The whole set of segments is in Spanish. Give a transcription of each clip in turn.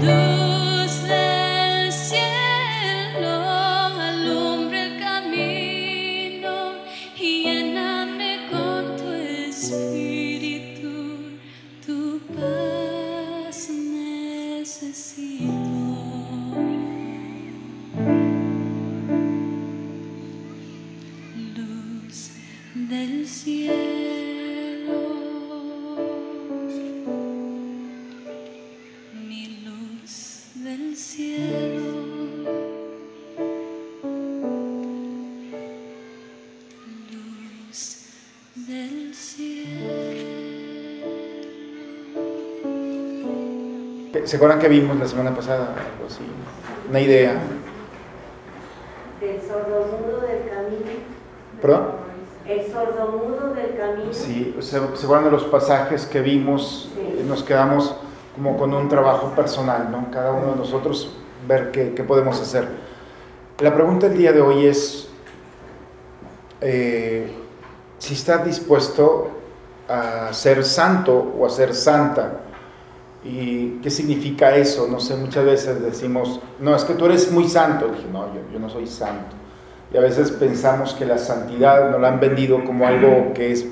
de ¿Se acuerdan que vimos la semana pasada? Algo así. Una idea. El sordomudo del camino. ¿Perdón? El sordomudo del camino. Sí, se, se acuerdan de los pasajes que vimos, Sí. nos quedamos como con un trabajo personal, ¿no? Cada uno de nosotros ver qué, qué podemos hacer. La pregunta del día de hoy es eh, si estás dispuesto a ser santo o a ser santa. ¿Y qué significa eso? No sé, muchas veces decimos, no, es que tú eres muy santo. Dije, no, yo, yo no soy santo. Y a veces pensamos que la santidad nos la han vendido como algo que es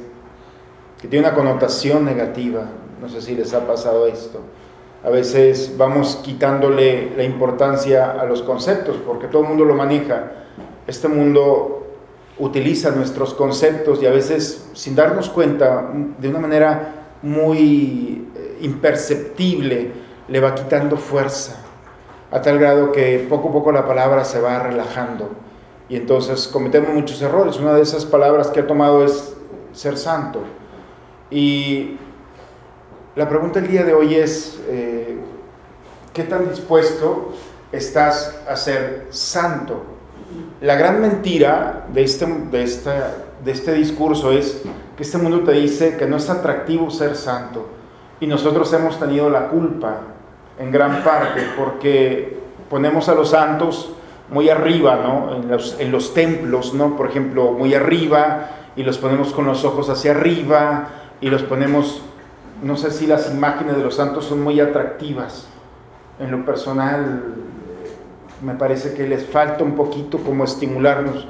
que tiene una connotación negativa. No sé si les ha pasado esto. A veces vamos quitándole la importancia a los conceptos porque todo el mundo lo maneja. Este mundo utiliza nuestros conceptos y a veces sin darnos cuenta, de una manera muy imperceptible, le va quitando fuerza, a tal grado que poco a poco la palabra se va relajando y entonces cometemos muchos errores. Una de esas palabras que ha tomado es ser santo. Y la pregunta del día de hoy es, eh, ¿qué tan dispuesto estás a ser santo? La gran mentira de este, de, esta, de este discurso es que este mundo te dice que no es atractivo ser santo. Y nosotros hemos tenido la culpa en gran parte porque ponemos a los santos muy arriba, ¿no? En los, en los templos, ¿no? Por ejemplo, muy arriba y los ponemos con los ojos hacia arriba y los ponemos, no sé si las imágenes de los santos son muy atractivas. En lo personal, me parece que les falta un poquito como estimularnos.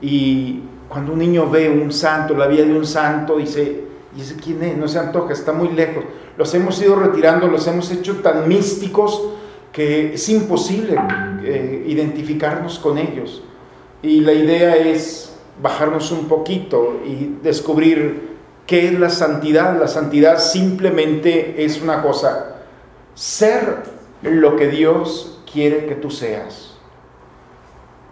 Y cuando un niño ve un santo, la vida de un santo, dice, ¿y ese quién es? No se antoja, está muy lejos. Los hemos ido retirando, los hemos hecho tan místicos que es imposible eh, identificarnos con ellos. Y la idea es bajarnos un poquito y descubrir qué es la santidad. La santidad simplemente es una cosa, ser lo que Dios quiere que tú seas.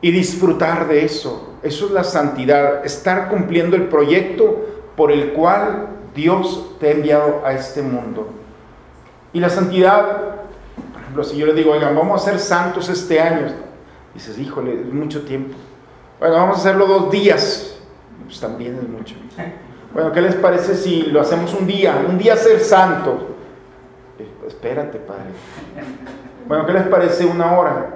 Y disfrutar de eso. Eso es la santidad, estar cumpliendo el proyecto por el cual Dios te ha enviado a este mundo. Y la santidad, por ejemplo, si yo le digo, oigan, vamos a ser santos este año, dices, híjole, es mucho tiempo. Bueno, vamos a hacerlo dos días, pues también es mucho. Bueno, ¿qué les parece si lo hacemos un día? Un día ser santo. Eh, espérate, padre. Bueno, ¿qué les parece una hora?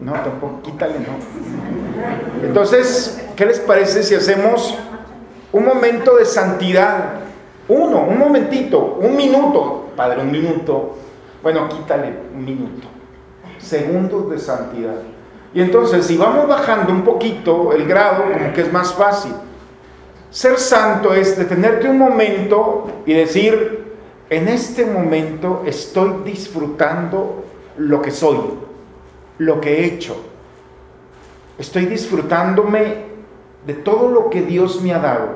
No, tampoco, quítale, no. Entonces, ¿qué les parece si hacemos un momento de santidad? Uno, un momentito, un minuto. Padre, un minuto. Bueno, quítale un minuto. Segundos de santidad. Y entonces, si vamos bajando un poquito el grado, como que es más fácil. Ser santo es detenerte un momento y decir, en este momento estoy disfrutando lo que soy, lo que he hecho. Estoy disfrutándome de todo lo que Dios me ha dado.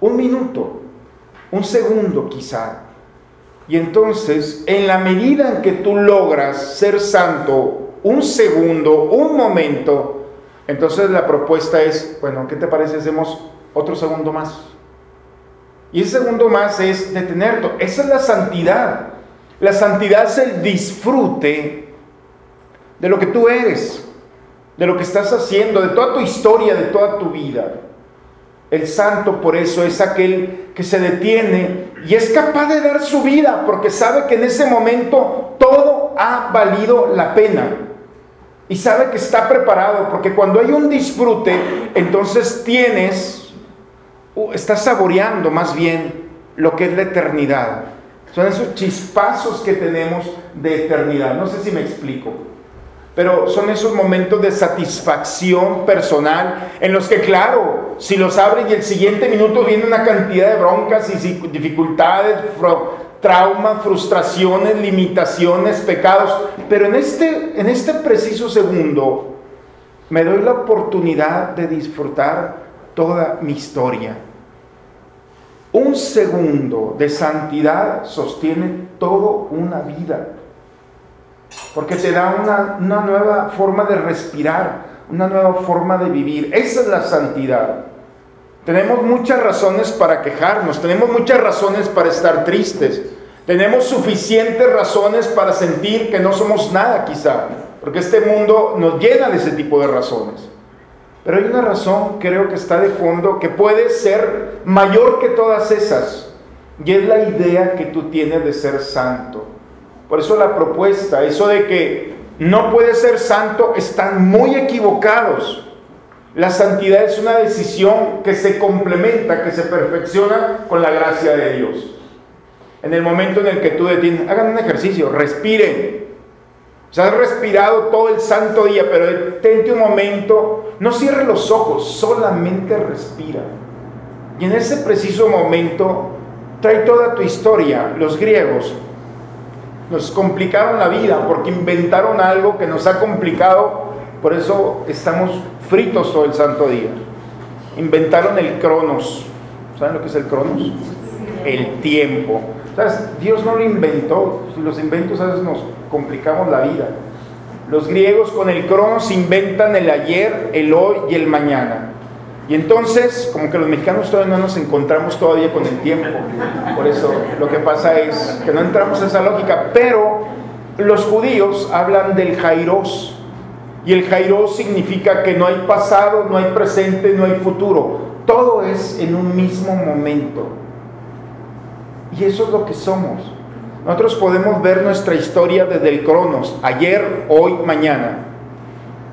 Un minuto, un segundo quizá. Y entonces, en la medida en que tú logras ser santo un segundo, un momento, entonces la propuesta es, bueno, ¿qué te parece? Hacemos otro segundo más. Y ese segundo más es detenerte. Esa es la santidad. La santidad es el disfrute de lo que tú eres, de lo que estás haciendo, de toda tu historia, de toda tu vida. El santo por eso es aquel que se detiene y es capaz de dar su vida porque sabe que en ese momento todo ha valido la pena. Y sabe que está preparado porque cuando hay un disfrute, entonces tienes, uh, estás saboreando más bien lo que es la eternidad. Son esos chispazos que tenemos de eternidad. No sé si me explico. Pero son esos momentos de satisfacción personal en los que, claro, si los abres y el siguiente minuto viene una cantidad de broncas y dificultades, traumas, frustraciones, limitaciones, pecados, pero en este, en este preciso segundo me doy la oportunidad de disfrutar toda mi historia. Un segundo de santidad sostiene toda una vida porque te da una, una, nueva forma de respirar, una nueva forma de vivir. Esa es la santidad. Tenemos muchas razones para quejarnos, tenemos muchas razones para estar tristes, Tenemos suficientes razones para sentir que no somos nada quizá, porque este mundo nos llena de ese tipo de razones. Pero hay una razón, creo que está de fondo, que puede ser mayor que todas esas, y es la idea que tú tienes de ser santo. Por eso la propuesta, eso de que no puedes ser santo, están muy equivocados. La santidad es una decisión que se complementa, que se perfecciona con la gracia de Dios. En el momento en el que tú detienes, hagan un ejercicio, respiren. O sea, has respirado todo el santo día, pero detente un momento, no cierre los ojos, solamente respira. Y en ese preciso momento, trae toda tu historia. Los griegos nos complicaron la vida porque inventaron algo que nos ha complicado, por eso estamos fritos todo el santo día. Inventaron el cronos. ¿Saben lo que es el cronos? El tiempo. Dios no lo inventó. Si los inventos a veces nos complicamos la vida. Los griegos con el cronos inventan el ayer, el hoy y el mañana. Y entonces, como que los mexicanos todavía no nos encontramos todavía con el tiempo. Por eso lo que pasa es que no entramos en esa lógica. Pero los judíos hablan del Jairos. Y el Jairos significa que no hay pasado, no hay presente, no hay futuro. Todo es en un mismo momento. Y eso es lo que somos. Nosotros podemos ver nuestra historia desde el cronos, ayer, hoy, mañana.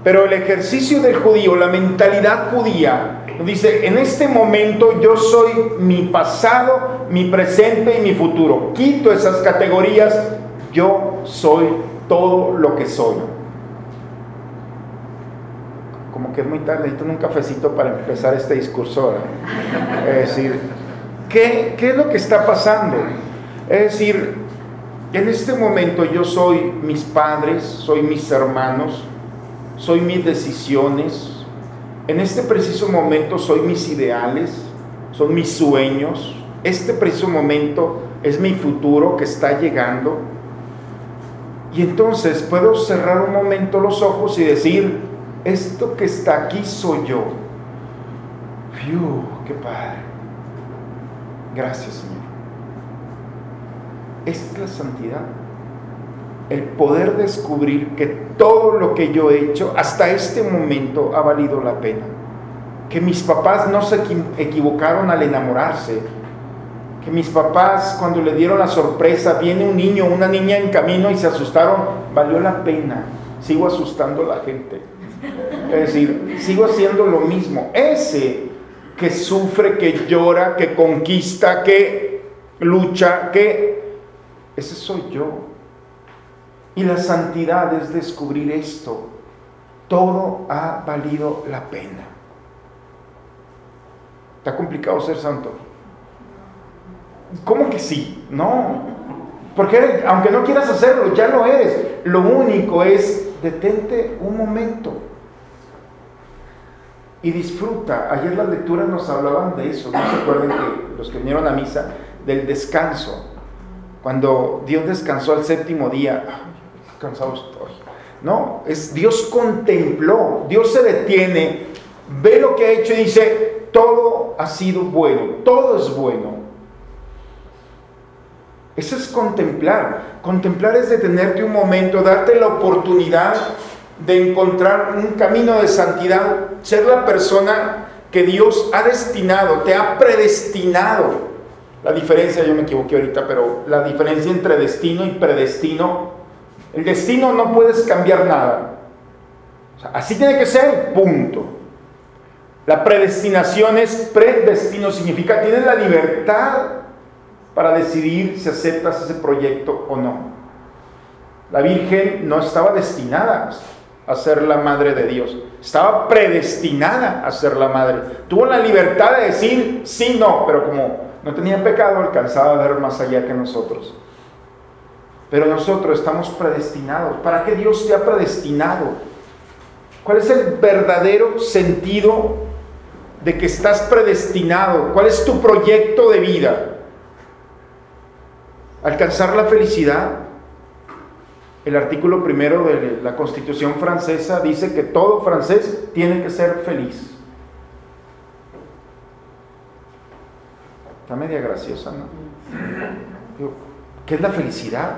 Pero el ejercicio del judío, la mentalidad judía, dice, en este momento yo soy mi pasado, mi presente y mi futuro. Quito esas categorías, yo soy todo lo que soy. Como que es muy tarde, necesito un cafecito para empezar este discurso. Es decir, ¿Qué, es lo que está pasando? Es decir, en este momento yo soy mis padres, soy mis hermanos, soy mis decisiones. En este preciso momento soy mis ideales, son mis sueños. Este preciso momento es mi futuro que está llegando. Y entonces puedo cerrar un momento los ojos y decir, esto que está aquí soy yo. ¡Fiu! ¡Qué padre! Gracias, Señor. Esta es la santidad. El poder descubrir que todo lo que yo he hecho hasta este momento ha valido la pena. Que mis papás no se equivocaron al enamorarse. Que mis papás cuando le dieron la sorpresa, viene un niño, una niña en camino y se asustaron, valió la pena. Sigo asustando a la gente. Es decir, sigo haciendo lo mismo. Ese que sufre, que llora, que conquista, que lucha, que... Ese soy yo. Y la santidad es descubrir esto. Todo ha valido la pena. ¿Está complicado ser santo? ¿Cómo que sí? No. Porque aunque no quieras hacerlo, ya lo eres. Lo único es detente un momento y disfruta. Ayer las lecturas nos hablaban de eso, ¿no se acuerdan que los que vinieron a misa, del descanso? Cuando Dios descansó al séptimo día, cansado estoy. No, es Dios contempló, Dios se detiene, ve lo que ha hecho y dice, todo ha sido bueno, todo es bueno. Eso es contemplar. Contemplar es detenerte un momento, darte la oportunidad de encontrar un camino de santidad, ser la persona que Dios ha destinado, te ha predestinado. La diferencia, yo me equivoqué ahorita, pero la diferencia entre destino y predestino, el destino no puedes cambiar nada. así tiene que ser, punto. La predestinación es predestino, significa tienes la libertad para decidir si aceptas ese proyecto o no. La Virgen no estaba destinada, a ser la madre de Dios. Estaba predestinada a ser la madre. Tuvo la libertad de decir sí, no, pero como no tenía pecado, alcanzaba a ver más allá que nosotros. Pero nosotros estamos predestinados. ¿Para qué Dios te ha predestinado? ¿Cuál es el verdadero sentido de que estás predestinado? ¿Cuál es tu proyecto de vida? ¿Alcanzar la felicidad? El artículo primero de la Constitución francesa dice que todo francés tiene que ser feliz. Está media graciosa, ¿no? ¿qué es la felicidad?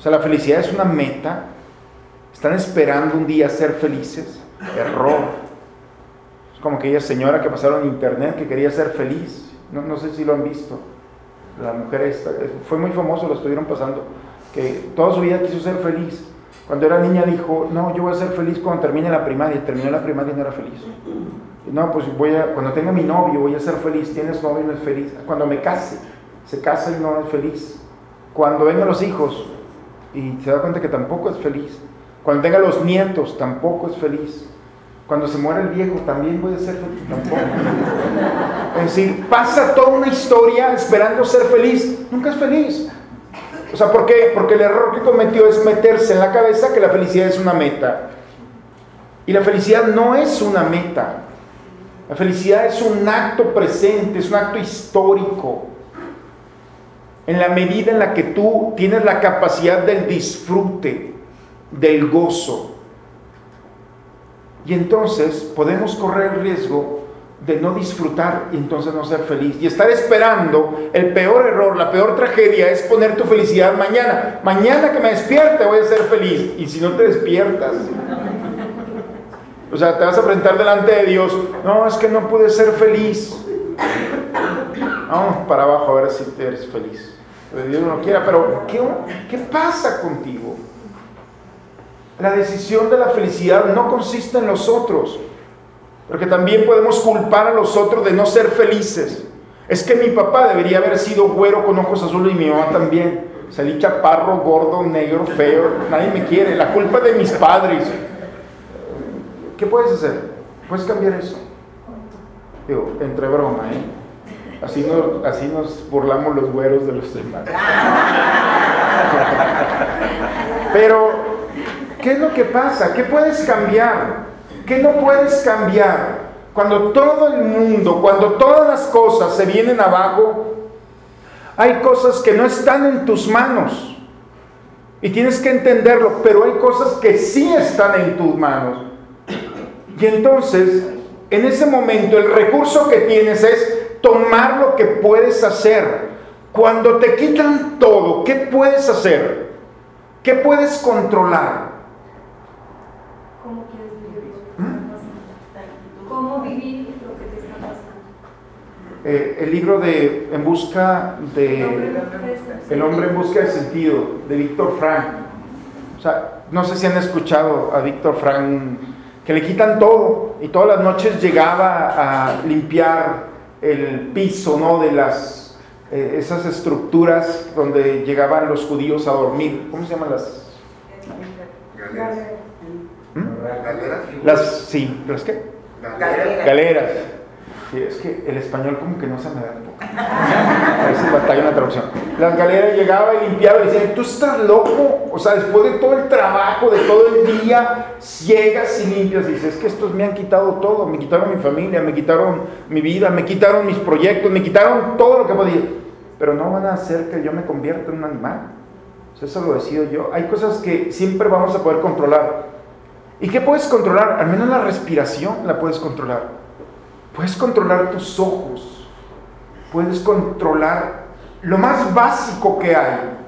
O sea, la felicidad es una meta. Están esperando un día ser felices. Error. Es como aquella señora que pasaron en internet que quería ser feliz. No, no sé si lo han visto. La mujer esta, fue muy famoso, lo estuvieron pasando, que toda su vida quiso ser feliz. Cuando era niña dijo, no, yo voy a ser feliz cuando termine la primaria. Terminó la primaria y no era feliz. No, pues voy a, cuando tenga mi novio voy a ser feliz. Tienes novio y no es feliz. Cuando me case, se casa y no es feliz. Cuando vengan los hijos y se da cuenta que tampoco es feliz. Cuando tenga los nietos, tampoco es feliz. Cuando se muera el viejo, también voy a ser feliz. Tampoco. Es decir, pasa toda una historia esperando ser feliz. Nunca es feliz. O sea, ¿por qué? Porque el error que cometió es meterse en la cabeza que la felicidad es una meta. Y la felicidad no es una meta. La felicidad es un acto presente, es un acto histórico. En la medida en la que tú tienes la capacidad del disfrute, del gozo. Y entonces podemos correr el riesgo de no disfrutar y entonces no ser feliz. Y estar esperando, el peor error, la peor tragedia es poner tu felicidad mañana. Mañana que me despierte voy a ser feliz. Y si no te despiertas, o sea, te vas a presentar delante de Dios. No, es que no pude ser feliz. Vamos para abajo a ver si eres feliz. Dios no quiera, pero ¿qué, ¿qué pasa contigo? La decisión de la felicidad no consiste en los otros, porque también podemos culpar a los otros de no ser felices. Es que mi papá debería haber sido güero con ojos azules y mi mamá también. Salí chaparro, gordo, negro, feo, nadie me quiere. La culpa de mis padres. ¿Qué puedes hacer? Puedes cambiar eso. Digo, entre broma, ¿eh? Así nos, así nos burlamos los güeros de los demás. Pero, ¿qué es lo que pasa? ¿Qué puedes cambiar? ¿Qué no puedes cambiar? Cuando todo el mundo, cuando todas las cosas se vienen abajo, hay cosas que no están en tus manos. Y tienes que entenderlo, pero hay cosas que sí están en tus manos. Y entonces, en ese momento, el recurso que tienes es tomar lo que puedes hacer. Cuando te quitan todo, ¿qué puedes hacer? ¿Qué puedes controlar? ¿Cómo quieres vivir ¿Mm? ¿Cómo vivir lo que te está pasando? Eh, el libro de En busca de El hombre en busca de sentido de Víctor Frank. O sea, no sé si han escuchado a Víctor Frank que le quitan todo y todas las noches llegaba a limpiar el piso, ¿no? De las eh, esas estructuras donde llegaban los judíos a dormir. ¿Cómo se llaman las? ¿Mm? ¿Galeras? Las sí, las qué? Galeras. Galeras. Es que el español como que no se me da un poco. A batalla una traducción. Las galeras llegaba y limpiaba y decía, tú estás loco. O sea, después de todo el trabajo, de todo el día, llegas y limpias y dices, es que estos me han quitado todo. Me quitaron mi familia, me quitaron mi vida, me quitaron mis proyectos, me quitaron todo lo que podía. Pero no van a hacer que yo me convierta en un animal. O eso lo decido yo. Hay cosas que siempre vamos a poder controlar. ¿Y qué puedes controlar? Al menos la respiración la puedes controlar. Puedes controlar tus ojos. Puedes controlar lo más básico que hay.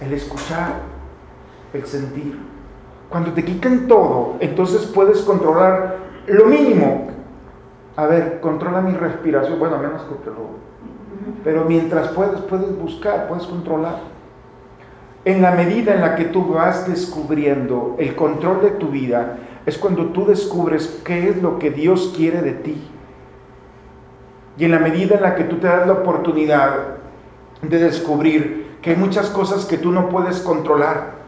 El escuchar, el sentir. Cuando te quiten todo, entonces puedes controlar lo mínimo. A ver, controla mi respiración. Bueno, menos que lo... Pero mientras puedes, puedes buscar, puedes controlar. En la medida en la que tú vas descubriendo el control de tu vida, es cuando tú descubres qué es lo que Dios quiere de ti. Y en la medida en la que tú te das la oportunidad de descubrir que hay muchas cosas que tú no puedes controlar,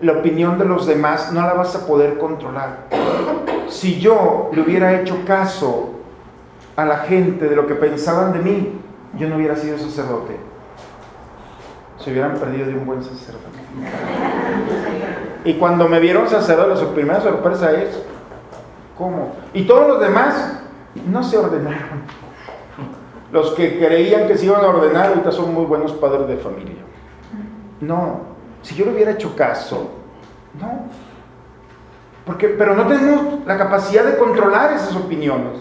la opinión de los demás no la vas a poder controlar. Si yo le hubiera hecho caso a la gente de lo que pensaban de mí, yo no hubiera sido sacerdote. Se hubieran perdido de un buen sacerdote. Y cuando me vieron sacerdote, su primera sorpresa es, ¿cómo? Y todos los demás no se ordenaron. Los que creían que se iban a ordenar ahorita son muy buenos padres de familia. No, si yo le hubiera hecho caso, no. Porque, pero no tenemos la capacidad de controlar esas opiniones.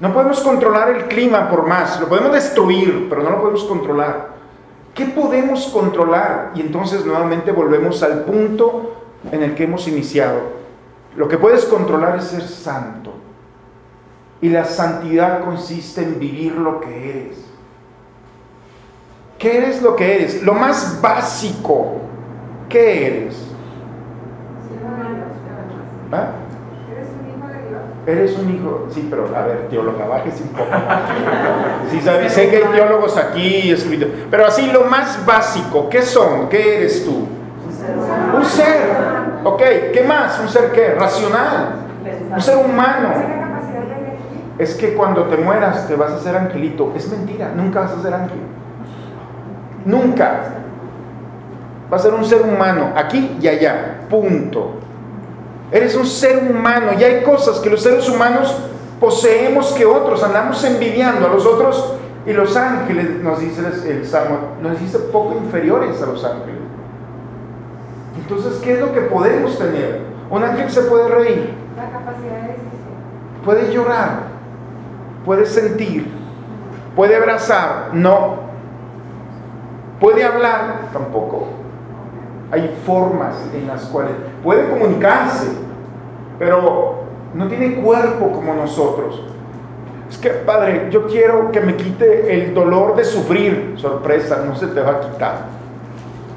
No podemos controlar el clima por más, lo podemos destruir, pero no lo podemos controlar. ¿Qué podemos controlar? Y entonces nuevamente volvemos al punto en el que hemos iniciado. Lo que puedes controlar es ser santo. Y la santidad consiste en vivir lo que eres. ¿Qué eres lo que eres? Lo más básico. ¿Qué eres? ¿Ah? ¿Eres un hijo de Dios? Eres un hijo, sí, pero a ver, teóloga, bájese un poco. Sí, sabe, sé que hay teólogos aquí pero así lo más básico, ¿qué son? ¿Qué eres tú? Un ser. Ok, ¿qué más? ¿Un ser qué? Racional. Un ser humano. Es que cuando te mueras te vas a hacer angelito. Es mentira, nunca vas a ser ángel. Nunca. Va a ser un ser humano, aquí y allá. Punto. Eres un ser humano y hay cosas que los seres humanos poseemos que otros, andamos envidiando a los otros y los ángeles, nos dice el Salmo, nos dice poco inferiores a los ángeles. Entonces, ¿qué es lo que podemos tener? Un ángel se puede reír, La capacidad de decisión. puede llorar, puede sentir, puede abrazar, no. Puede hablar, tampoco. Hay formas en las cuales puede comunicarse, pero no tiene cuerpo como nosotros. Es que, Padre, yo quiero que me quite el dolor de sufrir. Sorpresa, no se te va a quitar.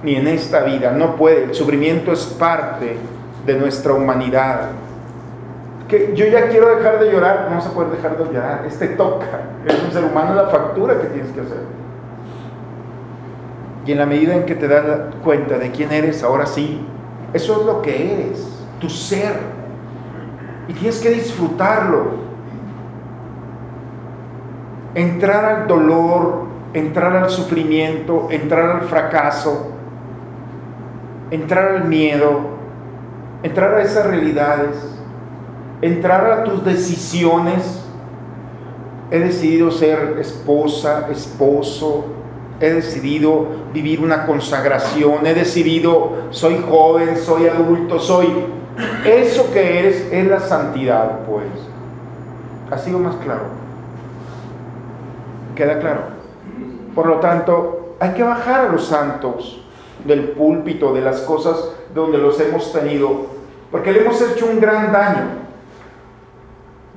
Ni en esta vida, no puede. El sufrimiento es parte de nuestra humanidad. Que yo ya quiero dejar de llorar, no vas a poder dejar de llorar. Este toca. Eres un ser humano, es la factura que tienes que hacer. Y en la medida en que te das cuenta de quién eres, ahora sí, eso es lo que eres, tu ser. Y tienes que disfrutarlo. Entrar al dolor, entrar al sufrimiento, entrar al fracaso, entrar al miedo, entrar a esas realidades, entrar a tus decisiones. He decidido ser esposa, esposo, he decidido vivir una consagración, he decidido, soy joven, soy adulto, soy... Eso que eres es la santidad, pues. ¿Ha sido más claro? ¿Queda claro? Por lo tanto, hay que bajar a los santos del púlpito, de las cosas donde los hemos tenido, porque le hemos hecho un gran daño.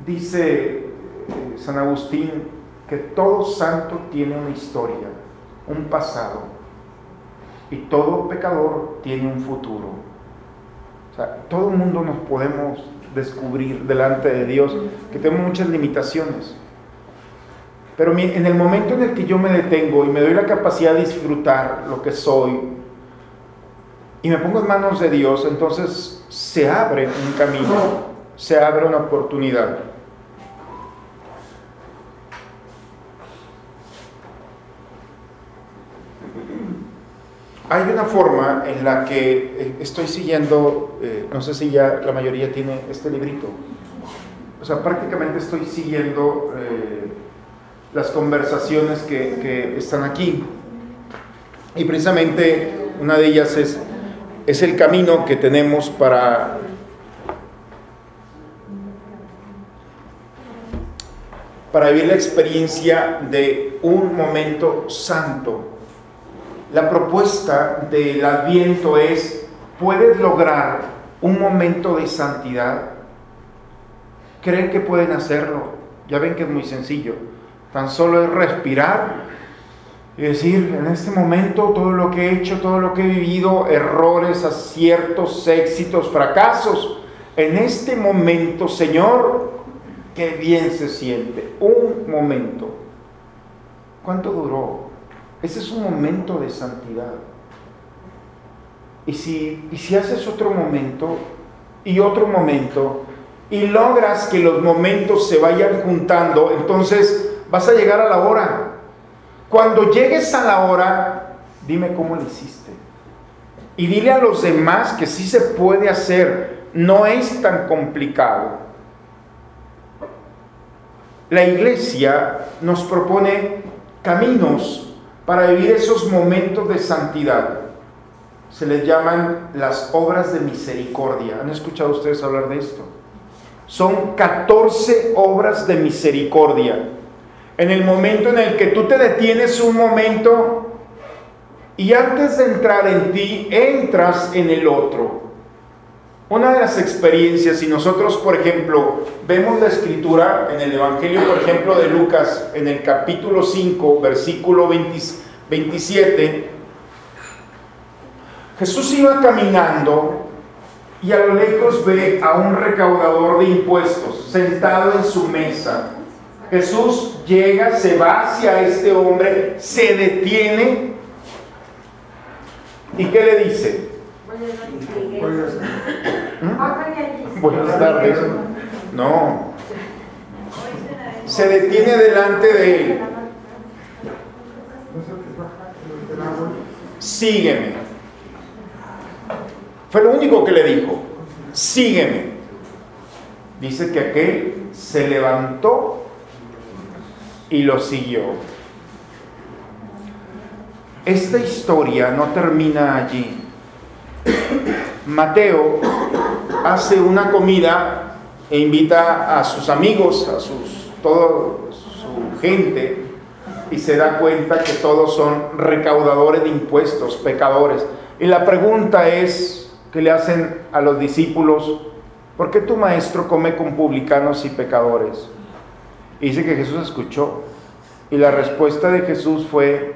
Dice eh, San Agustín que todo santo tiene una historia un pasado y todo pecador tiene un futuro. O sea, todo el mundo nos podemos descubrir delante de Dios que tenemos muchas limitaciones. Pero en el momento en el que yo me detengo y me doy la capacidad de disfrutar lo que soy y me pongo en manos de Dios, entonces se abre un camino, se abre una oportunidad. Hay una forma en la que eh, estoy siguiendo, eh, no sé si ya la mayoría tiene este librito, o sea, prácticamente estoy siguiendo eh, las conversaciones que, que, están aquí. Y precisamente una de ellas es, es el camino que tenemos para para vivir la experiencia de un momento santo. La propuesta del adviento es, ¿puedes lograr un momento de santidad? ¿Creen que pueden hacerlo? Ya ven que es muy sencillo. Tan solo es respirar y decir, en este momento todo lo que he hecho, todo lo que he vivido, errores, aciertos, éxitos, fracasos, en este momento, Señor, qué bien se siente. Un momento. ¿Cuánto duró? Ese es un momento de santidad. Y si, y si haces otro momento y otro momento y logras que los momentos se vayan juntando, entonces vas a llegar a la hora. Cuando llegues a la hora, dime cómo lo hiciste. Y dile a los demás que sí se puede hacer, no es tan complicado. La iglesia nos propone caminos para vivir esos momentos de santidad. Se les llaman las obras de misericordia. ¿Han escuchado ustedes hablar de esto? Son 14 obras de misericordia. En el momento en el que tú te detienes un momento y antes de entrar en ti, entras en el otro. Una de las experiencias, si nosotros, por ejemplo, vemos la escritura en el Evangelio, por ejemplo, de Lucas, en el capítulo 5, versículo 27, Jesús iba caminando y a lo lejos ve a un recaudador de impuestos sentado en su mesa. Jesús llega, se va hacia este hombre, se detiene y ¿qué le dice? Buenas tardes. No. Se detiene delante de él. Sígueme. Fue lo único que le dijo, sígueme. Dice que aquel se levantó y lo siguió. Esta historia no termina allí. Mateo hace una comida e invita a sus amigos, a sus, toda su gente, y se da cuenta que todos son recaudadores de impuestos, pecadores. Y la pregunta es, que le hacen a los discípulos, ¿por qué tu maestro come con publicanos y pecadores? Y dice que Jesús escuchó. Y la respuesta de Jesús fue,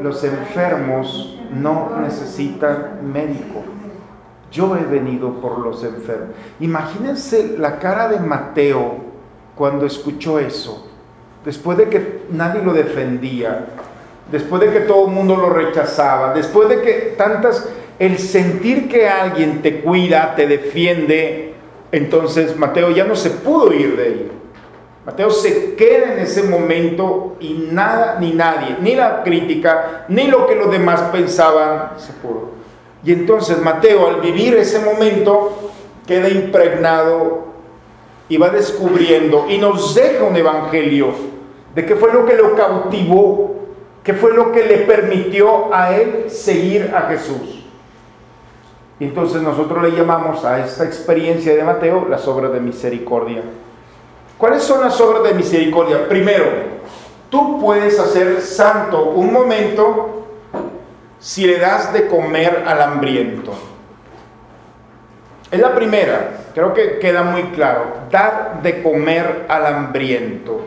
los enfermos no necesitan médico. Yo he venido por los enfermos. Imagínense la cara de Mateo cuando escuchó eso, después de que nadie lo defendía, después de que todo el mundo lo rechazaba, después de que tantas, el sentir que alguien te cuida, te defiende, entonces Mateo ya no se pudo ir de ahí. Mateo se queda en ese momento y nada ni nadie, ni la crítica, ni lo que los demás pensaban, se pudo. Y entonces Mateo al vivir ese momento queda impregnado y va descubriendo y nos deja un evangelio de qué fue lo que lo cautivó ¿Qué fue lo que le permitió a él seguir a Jesús? Y entonces nosotros le llamamos a esta experiencia de Mateo las obras de misericordia. ¿Cuáles son las obras de misericordia? Primero, tú puedes hacer santo un momento si le das de comer al hambriento. Es la primera, creo que queda muy claro, dar de comer al hambriento.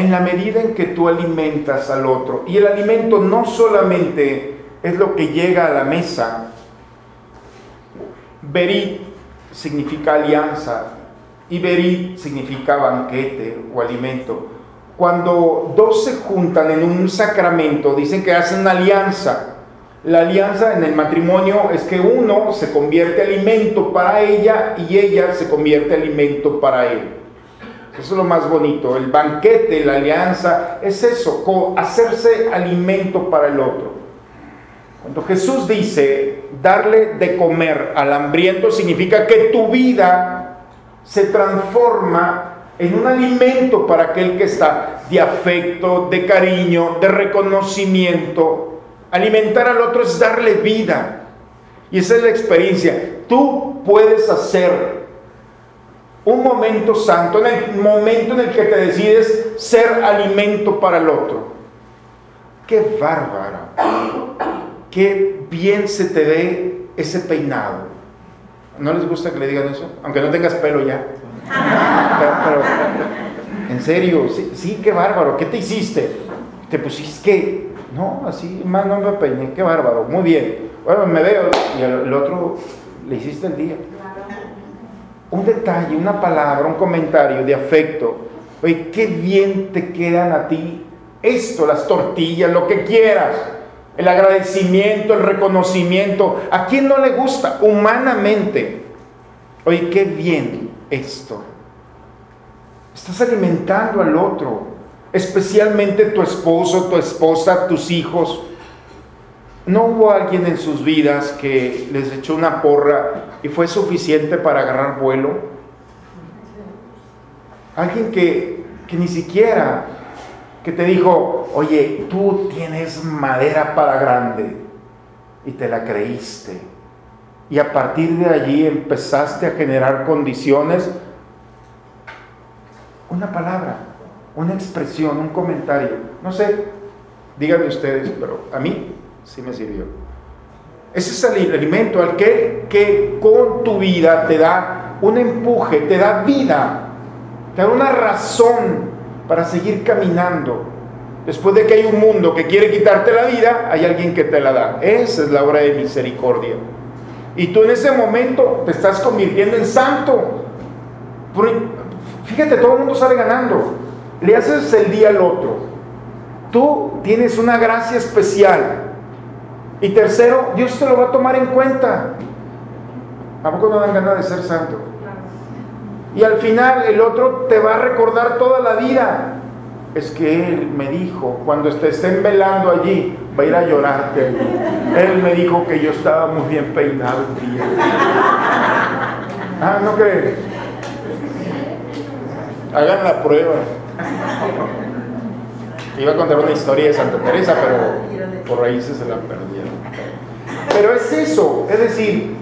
En la medida en que tú alimentas al otro. Y el alimento no solamente es lo que llega a la mesa. Berit significa alianza y berit significa banquete o alimento. Cuando dos se juntan en un sacramento, dicen que hacen alianza. La alianza en el matrimonio es que uno se convierte alimento para ella y ella se convierte alimento para él. Eso es lo más bonito. El banquete, la alianza, es eso, hacerse alimento para el otro. Cuando Jesús dice darle de comer al hambriento, significa que tu vida se transforma en un alimento para aquel que está de afecto, de cariño, de reconocimiento. Alimentar al otro es darle vida. Y esa es la experiencia. Tú puedes hacer un momento santo, en el momento en el que te decides ser alimento para el otro. Qué bárbaro, qué bien se te ve ese peinado. ¿No les gusta que le digan eso? Aunque no tengas pelo ya. Pero, en serio, sí, sí, qué bárbaro. ¿Qué te hiciste? Te pusiste que, no, así, más no me peiné, qué bárbaro, muy bien. Bueno, me veo y el otro le hiciste el día un detalle, una palabra, un comentario de afecto. Oye, qué bien te quedan a ti esto, las tortillas, lo que quieras. El agradecimiento, el reconocimiento. ¿A quién no le gusta? Humanamente. Oye, qué bien esto. Estás alimentando al otro, especialmente tu esposo, tu esposa, tus hijos. ¿No hubo alguien en sus vidas que les echó una porra y fue suficiente para agarrar vuelo? Alguien que, que ni siquiera, que te dijo, oye, tú tienes madera para grande y te la creíste. Y a partir de allí empezaste a generar condiciones. Un una palabra, una expresión, un comentario. No sé, díganme ustedes, pero a mí sí me sirvió. Ese es el alimento, al que, que con tu vida te da un empuje, te da vida, te da una razón para seguir caminando. Después de que hay un mundo que quiere quitarte la vida, hay alguien que te la da. Esa es la obra de misericordia. Y tú en ese momento te estás convirtiendo en santo. Fíjate, todo el mundo sale ganando. Le haces el día al otro. Tú tienes una gracia especial. Y tercero, Dios te lo va a tomar en cuenta. ¿A poco no dan ganas de ser santo? Y al final el otro te va a recordar toda la vida. Es que Él me dijo, cuando te estén velando allí, va a ir a llorarte. Él me dijo que yo estaba muy bien peinado día. Ah, ¿no crees? Hagan la prueba. Iba a contar una historia de Santa Teresa, pero por raíces se la perdieron. Pero es eso, es decir,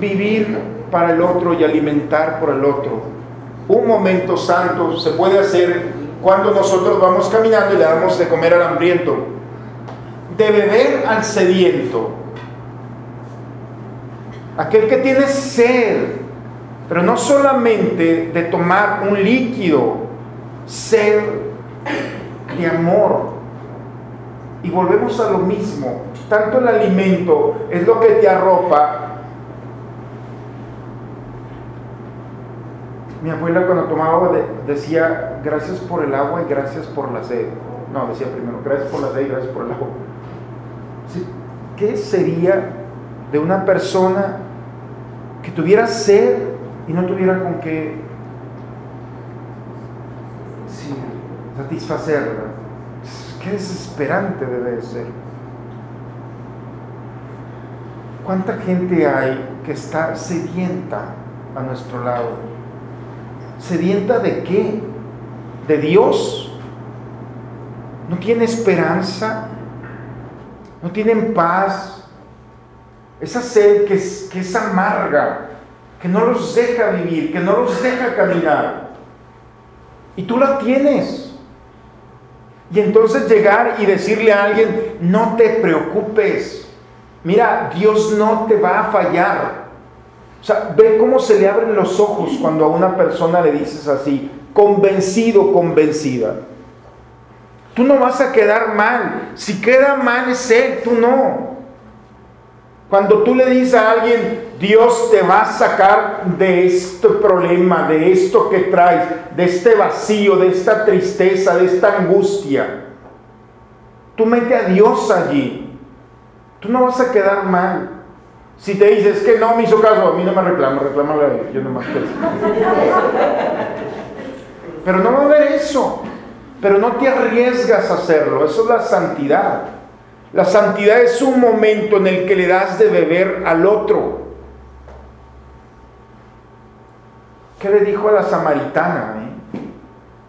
vivir para el otro y alimentar por el otro. Un momento santo se puede hacer cuando nosotros vamos caminando y le damos de comer al hambriento, de beber al sediento, aquel que tiene sed, pero no solamente de tomar un líquido, sed de amor. Y volvemos a lo mismo, tanto el alimento es lo que te arropa, Mi abuela cuando tomaba agua decía, gracias por el agua y gracias por la sed. No, decía primero, gracias por la sed y gracias por el agua. ¿Qué sería de una persona que tuviera sed y no tuviera con qué satisfacerla? Qué desesperante debe ser. ¿Cuánta gente hay que está sedienta a nuestro lado? ¿Sedienta de qué? ¿De Dios? ¿No tiene esperanza? ¿No tienen paz? Esa sed que es, que es amarga, que no los deja vivir, que no los deja caminar. Y tú la tienes. Y entonces llegar y decirle a alguien, no te preocupes. Mira, Dios no te va a fallar. O sea, ve cómo se le abren los ojos cuando a una persona le dices así, convencido, convencida. Tú no vas a quedar mal. Si queda mal es él, tú no. Cuando tú le dices a alguien, Dios te va a sacar de este problema, de esto que traes, de este vacío, de esta tristeza, de esta angustia. Tú mete a Dios allí. Tú no vas a quedar mal. Si te dices que no me hizo caso, a mí no me reclama, reclama a yo no más Pero no va a haber eso. Pero no te arriesgas a hacerlo. Eso es la santidad. La santidad es un momento en el que le das de beber al otro. ¿Qué le dijo a la samaritana? Eh?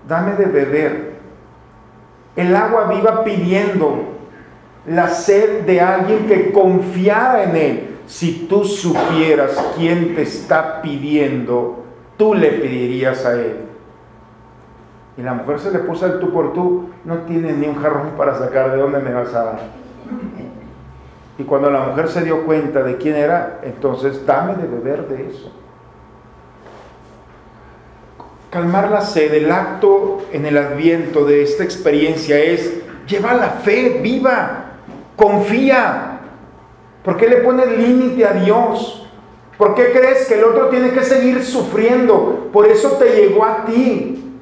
Dame de beber. El agua viva pidiendo la sed de alguien que confiara en él si tú supieras quién te está pidiendo, tú le pedirías a él. Y la mujer se le puso el tú por tú, no tiene ni un jarrón para sacar de dónde me vas a dar. Y cuando la mujer se dio cuenta de quién era, entonces dame de beber de eso. Calmar la sed, el acto en el adviento de esta experiencia es lleva la fe viva, confía, ¿Por qué le pones límite a Dios? ¿Por qué crees que el otro tiene que seguir sufriendo? Por eso te llegó a ti.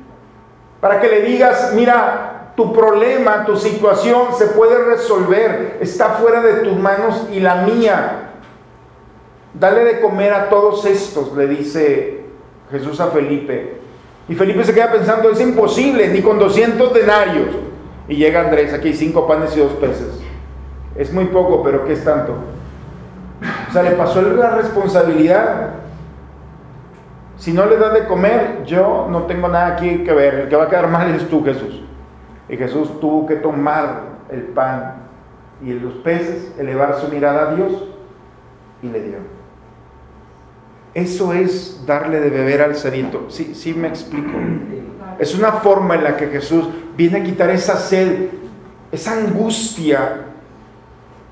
Para que le digas, mira, tu problema, tu situación se puede resolver. Está fuera de tus manos y la mía. Dale de comer a todos estos, le dice Jesús a Felipe. Y Felipe se queda pensando, es imposible, ni con 200 denarios. Y llega Andrés, aquí cinco panes y dos peces. Es muy poco, pero ¿qué es tanto? O sea, le pasó la responsabilidad. Si no le das de comer, yo no tengo nada aquí que ver. El que va a quedar mal es tú, Jesús. Y Jesús tuvo que tomar el pan y los peces, elevar su mirada a Dios y le dio. Eso es darle de beber al sediento. Sí, sí me explico. Es una forma en la que Jesús viene a quitar esa sed, esa angustia,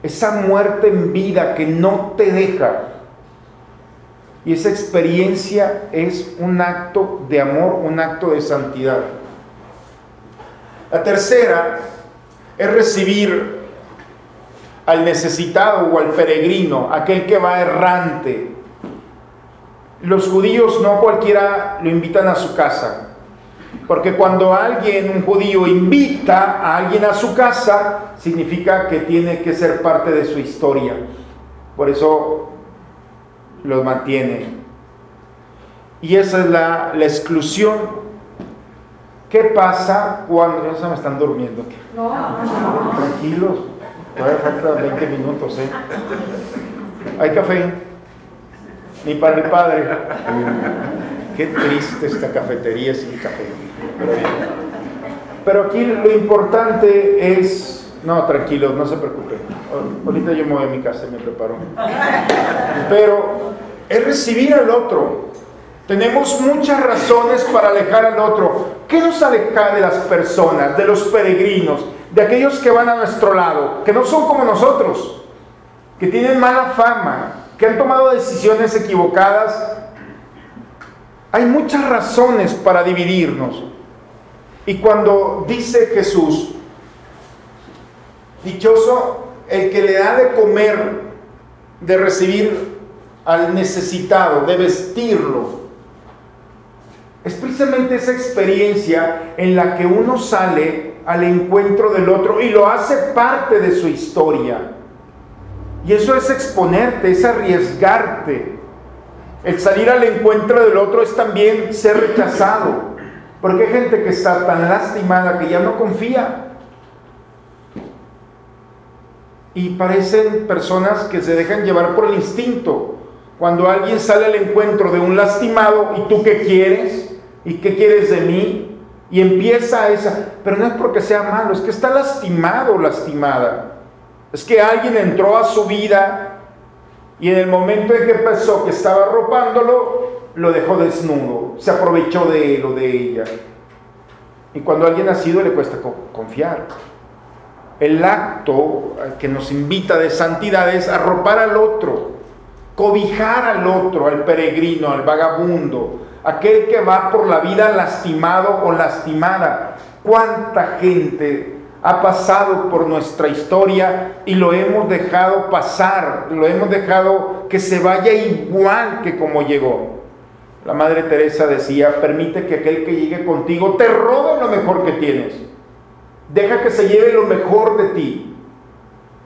esa muerte en vida que no te deja. Y esa experiencia es un acto de amor, un acto de santidad. La tercera es recibir al necesitado o al peregrino, aquel que va errante. Los judíos no cualquiera lo invitan a su casa, porque cuando alguien, un judío, invita a alguien a su casa, significa que tiene que ser parte de su historia. Por eso los mantiene. Y esa es la, la exclusión. ¿Qué pasa cuando ya se me están durmiendo? No, no, Tranquilos, todavía falta 20 minutos, ¿eh? ¿Hay café? Ni para el padre. Qué triste esta cafetería sin café. Pero aquí lo importante es, no, tranquilos, no se preocupen. Ahorita yo me voy a mi casa y me preparo. Pero es recibir al otro. Tenemos muchas razones para alejar al otro. ¿Qué nos aleja de las personas, de los peregrinos, de aquellos que van a nuestro lado, que no son como nosotros, que tienen mala fama, que han tomado decisiones equivocadas? Hay muchas razones para dividirnos. Y cuando dice Jesús, dichoso el que le da de comer, de recibir al necesitado, de vestirlo, es precisamente esa experiencia en la que uno sale al encuentro del otro y lo hace parte de su historia. Y eso es exponerte, es arriesgarte. El salir al encuentro del otro es también ser rechazado. Porque hay gente que está tan lastimada que ya no confía. Y parecen personas que se dejan llevar por el instinto. Cuando alguien sale al encuentro de un lastimado, ¿y tú qué quieres? ¿Y qué quieres de mí? Y empieza esa, pero no es porque sea malo, es que está lastimado lastimada. Es que alguien entró a su vida y en el momento en que pensó que estaba arropándolo, lo dejó desnudo, se aprovechó de él o de ella. Y cuando alguien ha sido le cuesta confiar. El acto que nos invita de santidad es arropar al otro, cobijar al otro, al peregrino, al vagabundo, aquel que va por la vida lastimado o lastimada. ¿Cuánta gente ha pasado por nuestra historia y lo hemos dejado pasar, lo hemos dejado que se vaya igual que como llegó? La Madre Teresa decía, permite que aquel que llegue contigo te robe lo mejor que tienes. Deja que se lleve lo mejor de ti.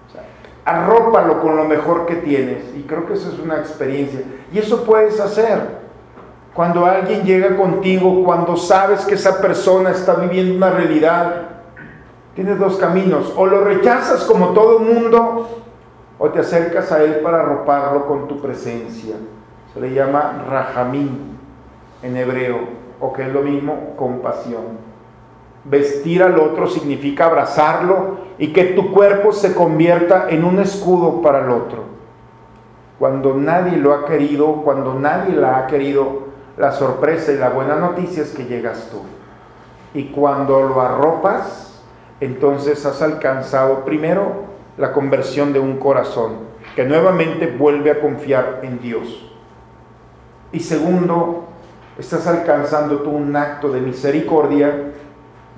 O sea, arrópalo con lo mejor que tienes. Y creo que eso es una experiencia. Y eso puedes hacer. Cuando alguien llega contigo, cuando sabes que esa persona está viviendo una realidad, tienes dos caminos. O lo rechazas como todo mundo, o te acercas a él para arroparlo con tu presencia. Se le llama rajamín en hebreo, o que es lo mismo, compasión. Vestir al otro significa abrazarlo y que tu cuerpo se convierta en un escudo para el otro. Cuando nadie lo ha querido, cuando nadie la ha querido, la sorpresa y la buena noticia es que llegas tú. Y cuando lo arropas, entonces has alcanzado primero la conversión de un corazón que nuevamente vuelve a confiar en Dios. Y segundo, estás alcanzando tú un acto de misericordia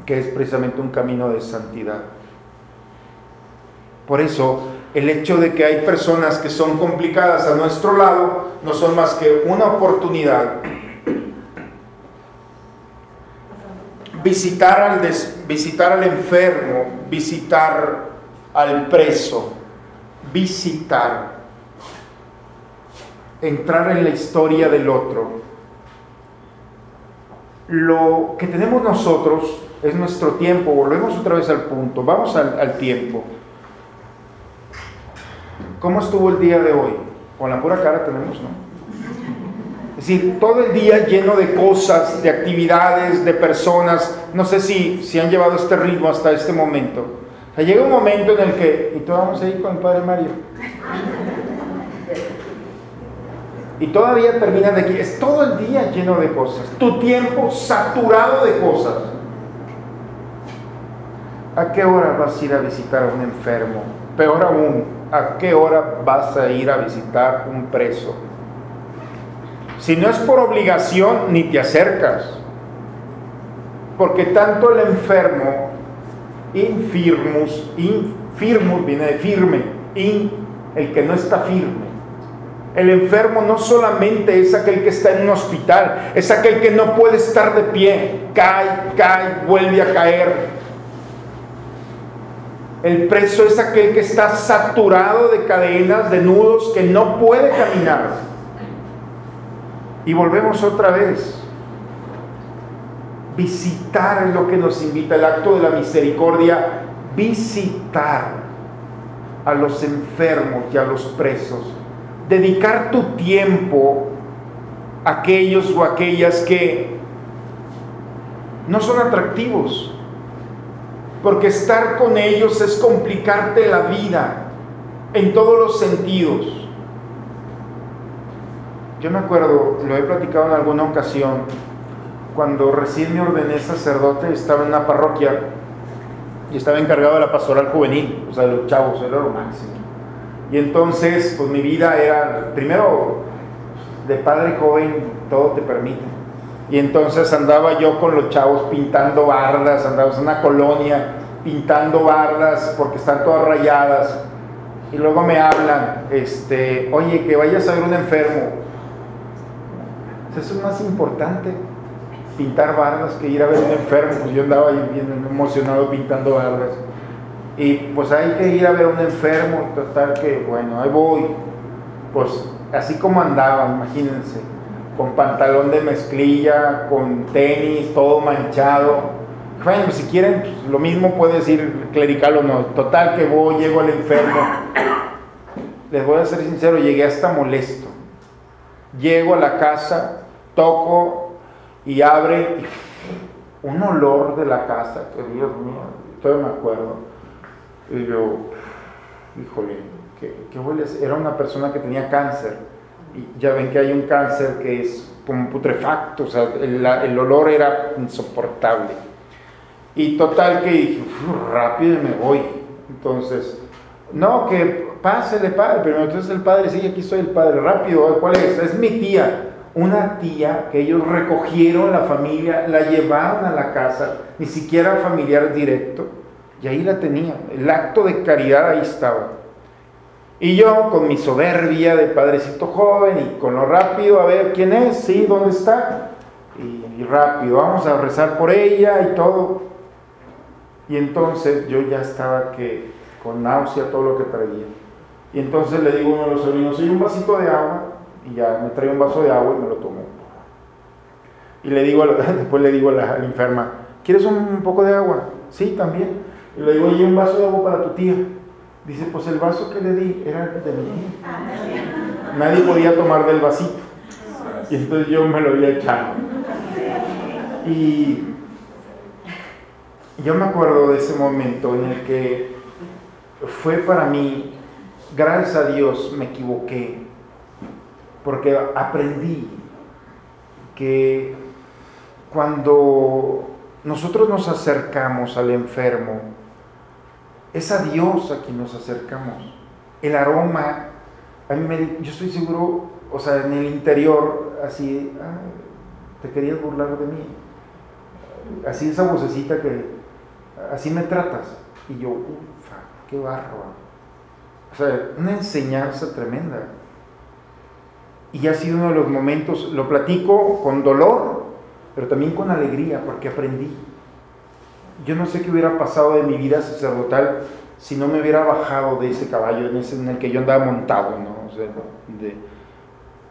que es precisamente un camino de santidad. Por eso, el hecho de que hay personas que son complicadas a nuestro lado no son más que una oportunidad visitar al, des, visitar al enfermo, visitar al preso, visitar, entrar en la historia del otro. Lo que tenemos nosotros es nuestro tiempo, volvemos otra vez al punto, vamos al, al tiempo. ¿Cómo estuvo el día de hoy? Con la pura cara tenemos, ¿no? Es decir, todo el día lleno de cosas, de actividades, de personas. No sé si, si han llevado este ritmo hasta este momento. Llega un momento en el que, y todos vamos a ir con el Padre Mario. Y todavía termina de aquí. Es todo el día lleno de cosas. Tu tiempo saturado de cosas. ¿A qué hora vas a ir a visitar a un enfermo? Peor aún, ¿a qué hora vas a ir a visitar un preso? Si no es por obligación, ni te acercas. Porque tanto el enfermo, infirmus, infirmus viene de firme, in, el que no está firme. El enfermo no solamente es aquel que está en un hospital, es aquel que no puede estar de pie, cae, cae, vuelve a caer. El preso es aquel que está saturado de cadenas, de nudos, que no puede caminar. Y volvemos otra vez. Visitar lo que nos invita el acto de la misericordia, visitar a los enfermos y a los presos dedicar tu tiempo a aquellos o aquellas que no son atractivos, porque estar con ellos es complicarte la vida en todos los sentidos. Yo me acuerdo, lo he platicado en alguna ocasión, cuando recién me ordené sacerdote, estaba en una parroquia y estaba encargado de la pastoral juvenil, o sea, de los chavos, era lo máximo. Y entonces, pues mi vida era, primero, de padre joven, todo te permite. Y entonces andaba yo con los chavos pintando bardas, andaba en una colonia pintando bardas porque están todas rayadas. Y luego me hablan, este, oye, que vayas a ver un enfermo. Eso es más importante, pintar bardas, que ir a ver un enfermo. Pues yo andaba bien emocionado pintando bardas. Y pues hay que ir a ver un enfermo, total que, bueno, ahí voy. Pues así como andaba, imagínense, con pantalón de mezclilla, con tenis, todo manchado. Bueno, si quieren, pues, lo mismo puede decir clerical o no. Total que voy, llego al enfermo. Les voy a ser sincero, llegué hasta molesto. Llego a la casa, toco y abre un olor de la casa, que Dios mío, todavía me acuerdo y yo, híjole, ¿qué, qué huele? Era una persona que tenía cáncer. Y ya ven que hay un cáncer que es como putrefacto, o sea, el, el olor era insoportable. Y total que dije, rápido me voy. Entonces, no, que pásele, padre, pero entonces el padre, sí, aquí soy el padre, rápido, ¿cuál es? Es mi tía, una tía que ellos recogieron la familia, la llevaron a la casa, ni siquiera familiar directo, y ahí la tenía, el acto de caridad ahí estaba. Y yo con mi soberbia de padrecito joven y con lo rápido, a ver quién es, sí, dónde está. Y, rápido, vamos a rezar por ella y todo. Y entonces yo ya estaba que con náusea todo lo que traía. Y entonces le digo a uno de los sobrinos, soy un vasito de agua. Y ya me trae un vaso de agua y me lo tomo. Y le digo, después le digo a la, enferma, ¿quieres un poco de agua? Sí, también. Y le digo, oye, un vaso de agua para tu tía. Dice, pues el vaso que le di era de mi tía. Nadie podía tomar del vasito. Y entonces yo me lo había echado. Y yo me acuerdo de ese momento en el que fue para mí, gracias a Dios, me equivoqué. Porque aprendí que cuando nosotros nos acercamos al enfermo, es a Dios a quien nos acercamos. El aroma, a mí yo estoy seguro, o sea, en el interior, así, te querías burlar de mí. Así esa vocecita que, así me tratas. Y yo, ufa, qué barro. O sea, una enseñanza tremenda. Y ha sido uno de los momentos, lo platico con dolor, pero también con alegría, porque aprendí yo no sé qué hubiera pasado de mi vida sacerdotal si no me hubiera bajado de ese caballo en, ese, en el que yo andaba montado, ¿no?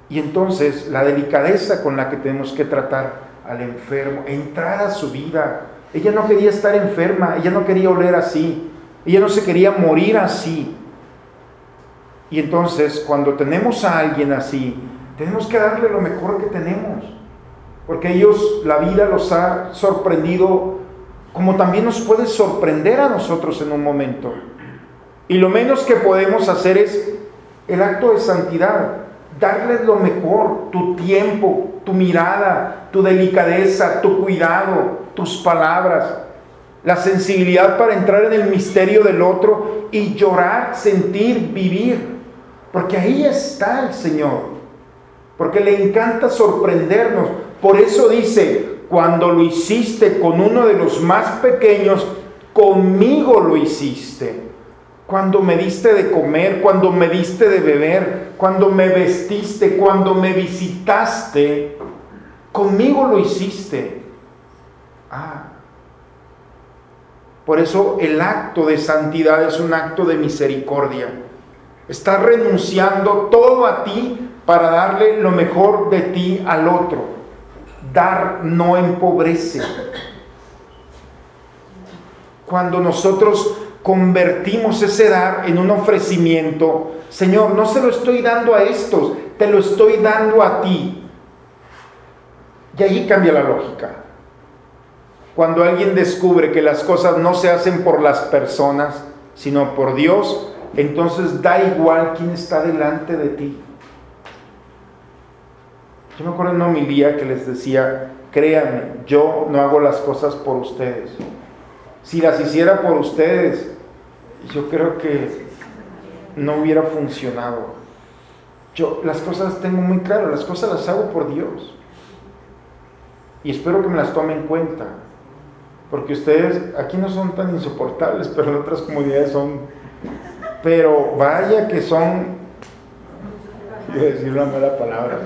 y entonces la delicadeza con la que tenemos que tratar al enfermo, entrar a su vida. Ella no quería estar enferma, ella no quería oler así, ella no se quería morir así. Y entonces cuando tenemos a alguien así, tenemos que darle lo mejor que tenemos, porque ellos, la vida los ha sorprendido como también nos puede sorprender a nosotros en un momento. Y lo menos que podemos hacer es el acto de santidad, darles lo mejor, tu tiempo, tu mirada, tu delicadeza, tu cuidado, tus palabras, la sensibilidad para entrar en el misterio del otro y llorar, sentir, vivir. Porque ahí está el Señor. Porque le encanta sorprendernos. Por eso dice, cuando lo hiciste con uno de los más pequeños, conmigo lo hiciste. Cuando me diste de comer, cuando me diste de beber, cuando me vestiste, cuando me visitaste, conmigo lo hiciste. Ah. Por eso el acto de santidad es un acto de misericordia. Estás renunciando todo a ti para darle lo mejor de ti al otro. Dar no empobrece. Cuando nosotros convertimos ese dar en un ofrecimiento, Señor, no se lo estoy dando a estos, te lo estoy dando a ti. Y ahí cambia la lógica. Cuando alguien descubre que las cosas no se hacen por las personas, sino por Dios, entonces da igual quién está delante de ti. Yo me acuerdo en una homilía que les decía, créanme, yo no hago las cosas por ustedes. Si las hiciera por ustedes, yo creo que no hubiera funcionado. Yo las cosas tengo muy claro, las cosas las hago por Dios. Y espero que me las tomen en cuenta. Porque ustedes aquí no son tan insoportables, pero en otras comunidades son. Pero vaya que son. Iba a decir una mala palabra.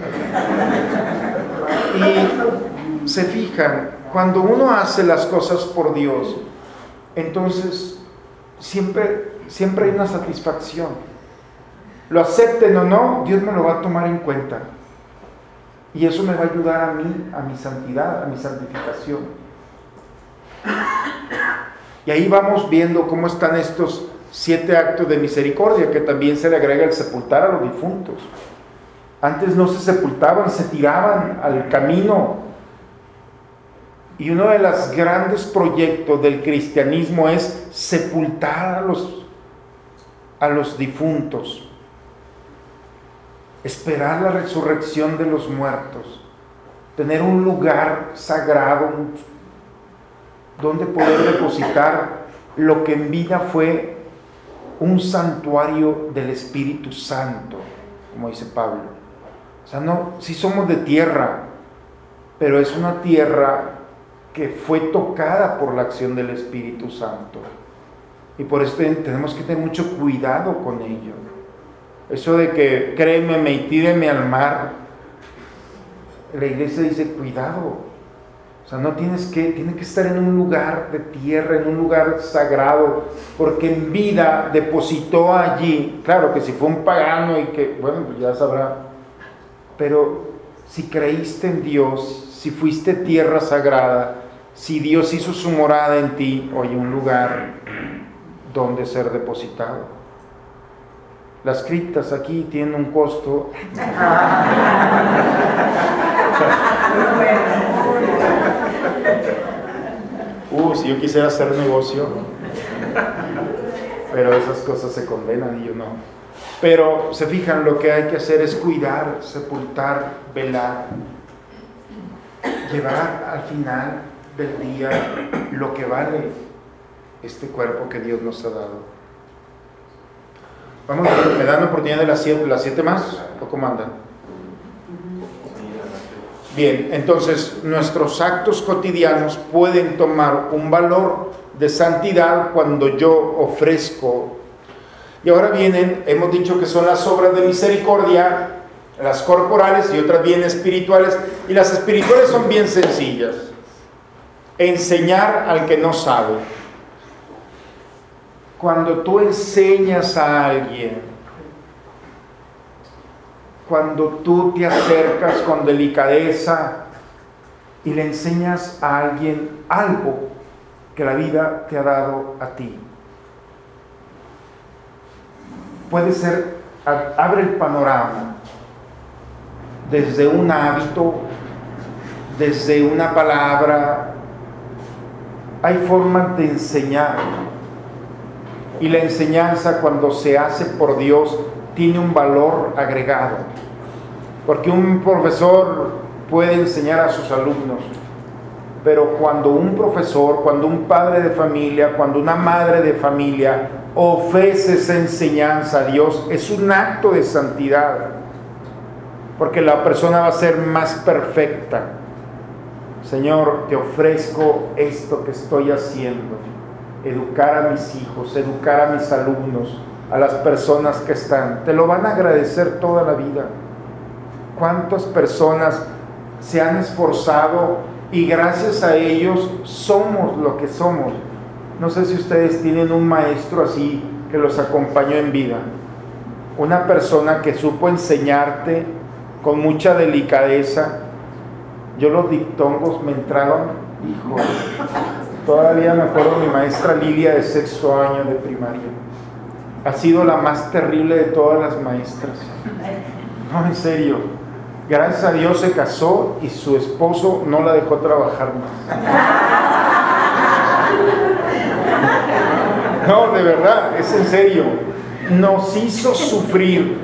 Y se fijan, cuando uno hace las cosas por Dios, entonces siempre, siempre hay una satisfacción. Lo acepten o no, Dios me lo va a tomar en cuenta. Y eso me va a ayudar a mí, a mi santidad, a mi santificación. Y ahí vamos viendo cómo están estos siete actos de misericordia, que también se le agrega el sepultar a los difuntos. Antes no se sepultaban, se tiraban al camino. Y uno de los grandes proyectos del cristianismo es sepultar a los, a los difuntos, esperar la resurrección de los muertos, tener un lugar sagrado donde poder depositar lo que en vida fue un santuario del Espíritu Santo, como dice Pablo. O sea, no, si somos de tierra, pero es una tierra que fue tocada por la acción del Espíritu Santo. Y por eso tenemos que tener mucho cuidado con ello. Eso de que créeme, y tíreme al mar. La iglesia dice, cuidado. O sea, no tienes que, tiene que estar en un lugar de tierra, en un lugar sagrado, porque en vida depositó allí. Claro que si fue un pagano y que, bueno, pues ya sabrá. Pero si creíste en Dios, si fuiste tierra sagrada, si Dios hizo su morada en ti, oye, un lugar donde ser depositado. Las criptas aquí tienen un costo. uh, si yo quisiera hacer negocio, pero esas cosas se condenan y yo no. Pero se fijan, lo que hay que hacer es cuidar, sepultar, velar, llevar al final del día lo que vale este cuerpo que Dios nos ha dado. Vamos, ¿me dan la oportunidad de las siete, las siete más? ¿O cómo andan? Bien, entonces nuestros actos cotidianos pueden tomar un valor de santidad cuando yo ofrezco. Y ahora vienen, hemos dicho que son las obras de misericordia, las corporales y otras bien espirituales. Y las espirituales son bien sencillas. Enseñar al que no sabe cuando tú enseñas a alguien, cuando tú te acercas con delicadeza y le enseñas a alguien algo que la vida te ha dado a ti. Puede ser, abre el panorama desde un hábito, desde una palabra. Hay formas de enseñar y la enseñanza cuando se hace por Dios tiene un valor agregado. Porque un profesor puede enseñar a sus alumnos, pero cuando un profesor, cuando un padre de familia, cuando una madre de familia ofrece esa enseñanza a Dios, es un acto de santidad, porque la persona va a ser más perfecta. Señor, te ofrezco esto que estoy haciendo, educar a mis hijos, educar a mis alumnos, a las personas que están. Te lo van a agradecer toda la vida. ¿Cuántas personas se han esforzado y gracias a ellos somos lo que somos? No sé si ustedes tienen un maestro así que los acompañó en vida. Una persona que supo enseñarte con mucha delicadeza. Yo los dictongos me entraron, hijo, todavía me acuerdo mi maestra Lilia de sexto año de primaria. Ha sido la más terrible de todas las maestras. No, en serio. Gracias a Dios se casó y su esposo no la dejó trabajar más. No, de verdad, es en serio. Nos hizo sufrir.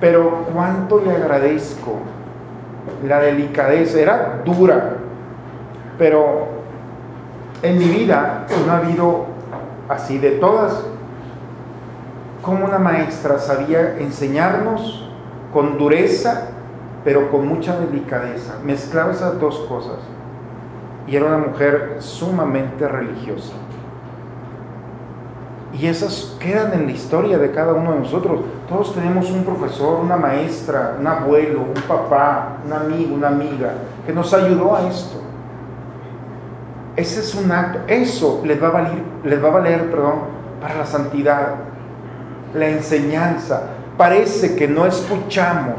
Pero cuánto le agradezco. La delicadeza era dura. Pero en mi vida no ha habido así de todas. Como una maestra sabía enseñarnos con dureza, pero con mucha delicadeza. Mezclaba esas dos cosas. Y era una mujer sumamente religiosa. Y esas quedan en la historia de cada uno de nosotros. Todos tenemos un profesor, una maestra, un abuelo, un papá, un amigo, una amiga, que nos ayudó a esto. Ese es un acto, eso les va a valer, les va a valer perdón, para la santidad, la enseñanza. Parece que no escuchamos,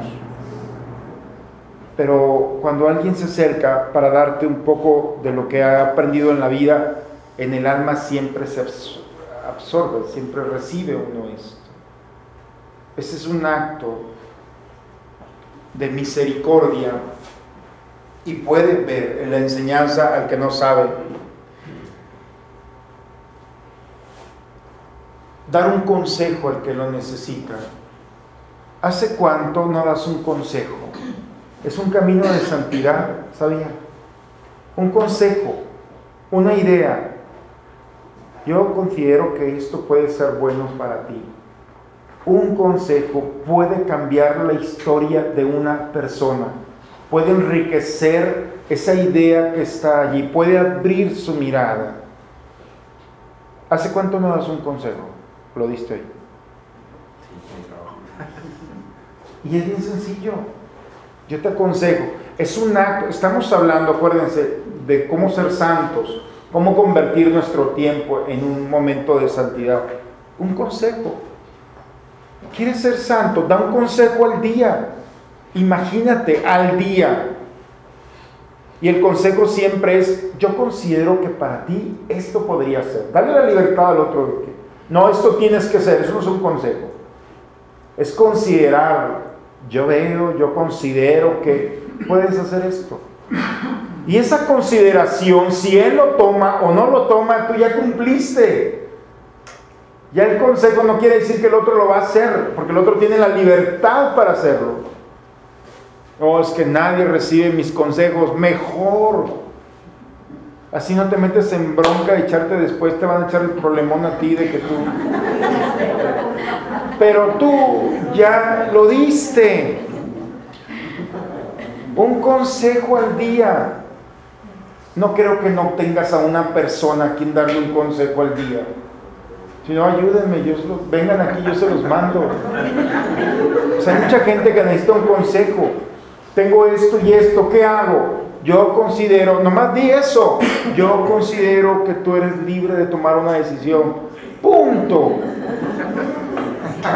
pero cuando alguien se acerca para darte un poco de lo que ha aprendido en la vida, en el alma siempre se absorbe, siempre recibe uno esto. Ese es un acto de misericordia y puede ver en la enseñanza al que no sabe. Dar un consejo al que lo necesita. ¿Hace cuánto no das un consejo? Es un camino de santidad, ¿sabía? Un consejo, una idea, yo considero que esto puede ser bueno para ti. Un consejo puede cambiar la historia de una persona, puede enriquecer esa idea que está allí, puede abrir su mirada. ¿Hace cuánto no das un consejo? Lo diste hoy. Y es bien sencillo. Yo te aconsejo. Es un acto, estamos hablando, acuérdense, de cómo ser santos cómo convertir nuestro tiempo en un momento de santidad. Un consejo. ¿Quieres ser santo? Da un consejo al día. Imagínate al día. Y el consejo siempre es, yo considero que para ti esto podría ser. Dale la libertad al otro. No, esto tienes que ser. Eso no es un consejo. Es considerar. Yo veo, yo considero que puedes hacer esto. Y esa consideración, si él lo toma o no lo toma, tú ya cumpliste. Ya el consejo no quiere decir que el otro lo va a hacer, porque el otro tiene la libertad para hacerlo. Oh, es que nadie recibe mis consejos, mejor. Así no te metes en bronca y echarte después, te van a echar el problemón a ti de que tú. Pero tú ya lo diste. Un consejo al día. No creo que no tengas a una persona a quien darle un consejo al día. Si no, ayúdenme, yo vengan aquí, yo se los mando. O sea, hay mucha gente que necesita un consejo. Tengo esto y esto, ¿qué hago? Yo considero, nomás di eso, yo considero que tú eres libre de tomar una decisión. Punto.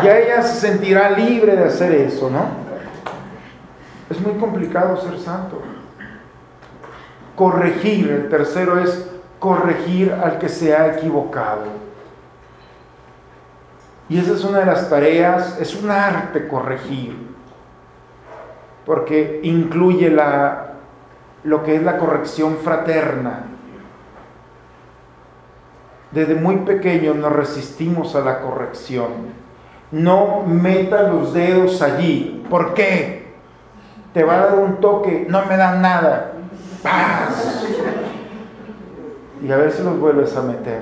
Ya ella se sentirá libre de hacer eso, ¿no? Es muy complicado ser santo corregir. El tercero es corregir al que se ha equivocado. Y esa es una de las tareas, es un arte corregir, porque incluye la, lo que es la corrección fraterna. Desde muy pequeños nos resistimos a la corrección. No meta los dedos allí. ¿Por qué? te va a dar un toque, no me da nada. ¡Paz! Y a ver si los vuelves a meter.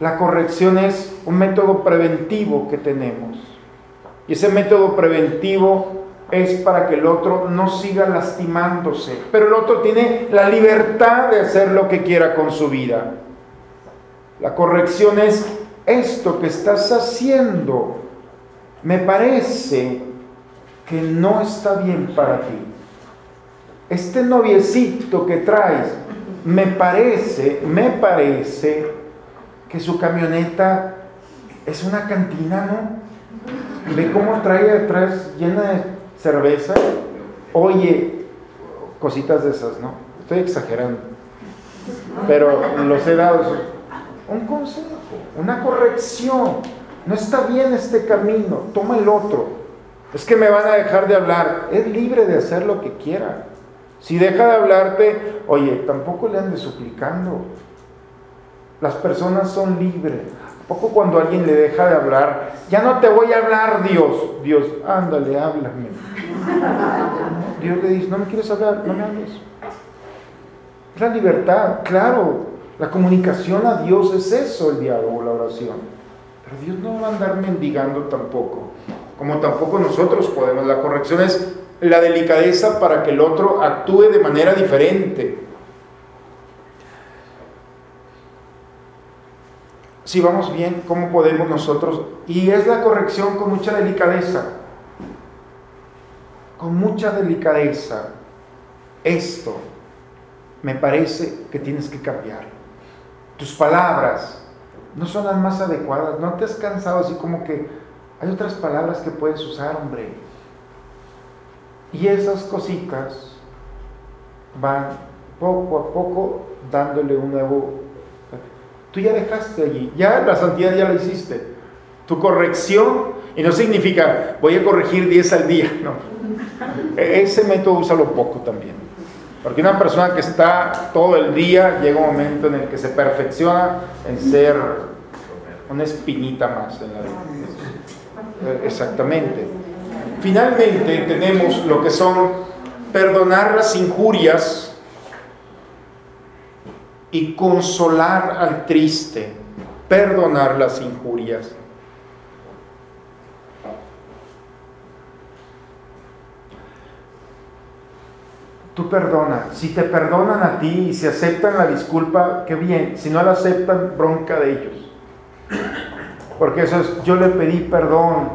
La corrección es un método preventivo que tenemos. Y ese método preventivo es para que el otro no siga lastimándose. Pero el otro tiene la libertad de hacer lo que quiera con su vida. La corrección es esto que estás haciendo. Me parece que no está bien para ti. Este noviecito que traes, me parece, me parece que su camioneta es una cantina, ¿no? Ve cómo trae atrás llena de cerveza. Oye, cositas de esas, ¿no? Estoy exagerando. Pero los he dado un consejo, una corrección. No está bien este camino, toma el otro. Es que me van a dejar de hablar. Es libre de hacer lo que quiera. Si deja de hablarte, oye, tampoco le andes suplicando. Las personas son libres. Poco cuando alguien le deja de hablar, ya no te voy a hablar, Dios. Dios, ándale, háblame. Dios le dice, no me quieres hablar, no me hables. Es la libertad, claro. La comunicación a Dios es eso, el diálogo, la oración. Pero Dios no va a andar mendigando tampoco, como tampoco nosotros podemos. La corrección es la delicadeza para que el otro actúe de manera diferente. Si vamos bien, ¿cómo podemos nosotros? Y es la corrección con mucha delicadeza. Con mucha delicadeza. Esto me parece que tienes que cambiar. Tus palabras no son las más adecuadas. ¿No te has cansado así como que hay otras palabras que puedes usar, hombre? Y esas cositas van poco a poco dándole un nuevo... Tú ya dejaste allí, ya la santidad ya la hiciste. Tu corrección, y no significa voy a corregir 10 al día, no. E-, ese método úsalo poco también. Porque una persona que está todo el día llega un momento en el que se perfecciona en ser una espinita más en la vida. Exactamente. Finalmente tenemos lo que son perdonar las injurias y consolar al triste. Perdonar las injurias. Tú perdona. Si te perdonan a ti y se aceptan la disculpa, qué bien. Si no la aceptan, bronca de ellos. Porque eso es, yo le pedí perdón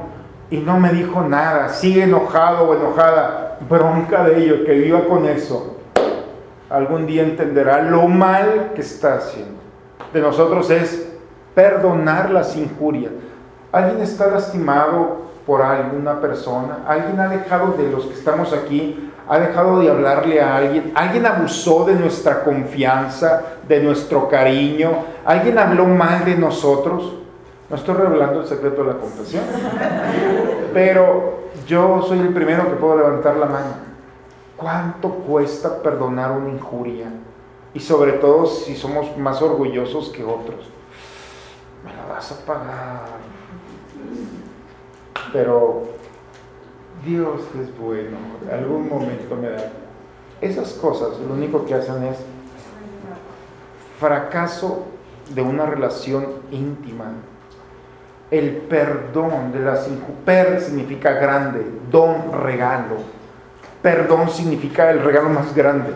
y no me dijo nada, sigue enojado o enojada, bronca de ellos, que viva con eso. Algún día entenderá lo mal que está haciendo. De nosotros es perdonar las injurias. ¿Alguien está lastimado por alguna persona? ¿Alguien ha dejado de los que estamos aquí ha dejado de hablarle a alguien, alguien abusó de nuestra confianza, de nuestro cariño, alguien habló mal de nosotros. No estoy revelando el secreto de la confesión, pero yo soy el primero que puedo levantar la mano. ¿Cuánto cuesta perdonar una injuria? Y sobre todo si somos más orgullosos que otros. Me la vas a pagar. Pero Dios es bueno, algún momento me da. Esas cosas lo único que hacen es fracaso de una relación íntima. El perdón de las per significa grande, don regalo. Perdón significa el regalo más grande.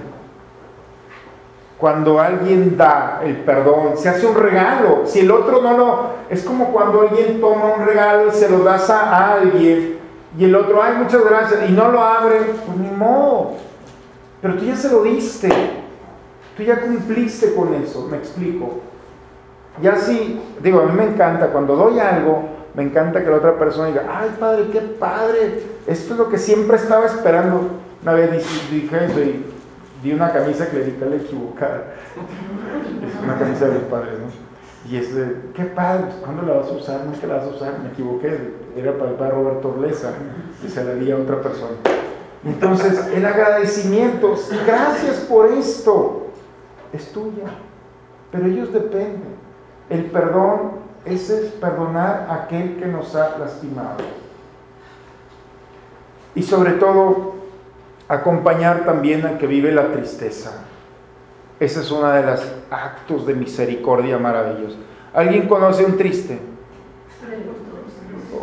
Cuando alguien da el perdón, se hace un regalo. Si el otro no lo... Es como cuando alguien toma un regalo y se lo das a alguien y el otro, ay, muchas gracias, y no lo abre, pues ni modo. Pero tú ya se lo diste, tú ya cumpliste con eso, me explico. Y así, digo, a mí me encanta, cuando doy algo, me encanta que la otra persona diga, ay, padre, qué padre, esto es lo que siempre estaba esperando. Una vez dije eso y di una camisa clerical equivocada. Es una camisa de los padres, ¿no? Y es de, qué padre, pues, ¿cuándo la vas a usar? No es que la vas a usar, me equivoqué, era para el padre Roberto Orleza, y se la di a otra persona. Entonces, el agradecimiento, gracias por esto, es tuya, pero ellos dependen. El perdón, ese es perdonar a aquel que nos ha lastimado. Y sobre todo, acompañar también al que vive la tristeza. Ese es uno de los actos de misericordia maravillosos. ¿Alguien conoce un triste?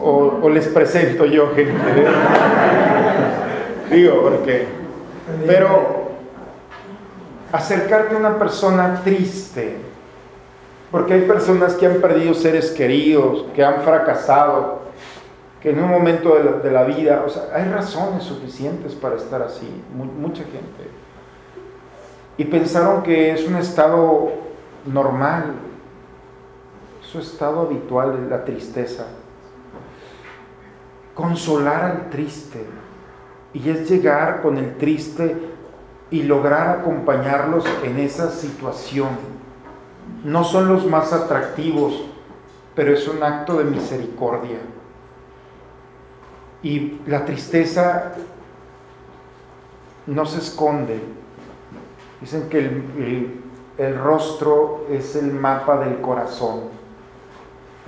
O, o les presento yo gente. Digo, porque... Pero acercarte a una persona triste, porque hay personas que han perdido seres queridos, que han fracasado, que en un momento de la, vida, o sea, hay razones suficientes para estar así, mu- mucha gente. Y pensaron que es un estado normal, su estado habitual, la tristeza. Consolar al triste, y es llegar con el triste y lograr acompañarlos en esa situación. No son los más atractivos, pero es un acto de misericordia. Y la tristeza no se esconde. Dicen que el, rostro es el mapa del corazón.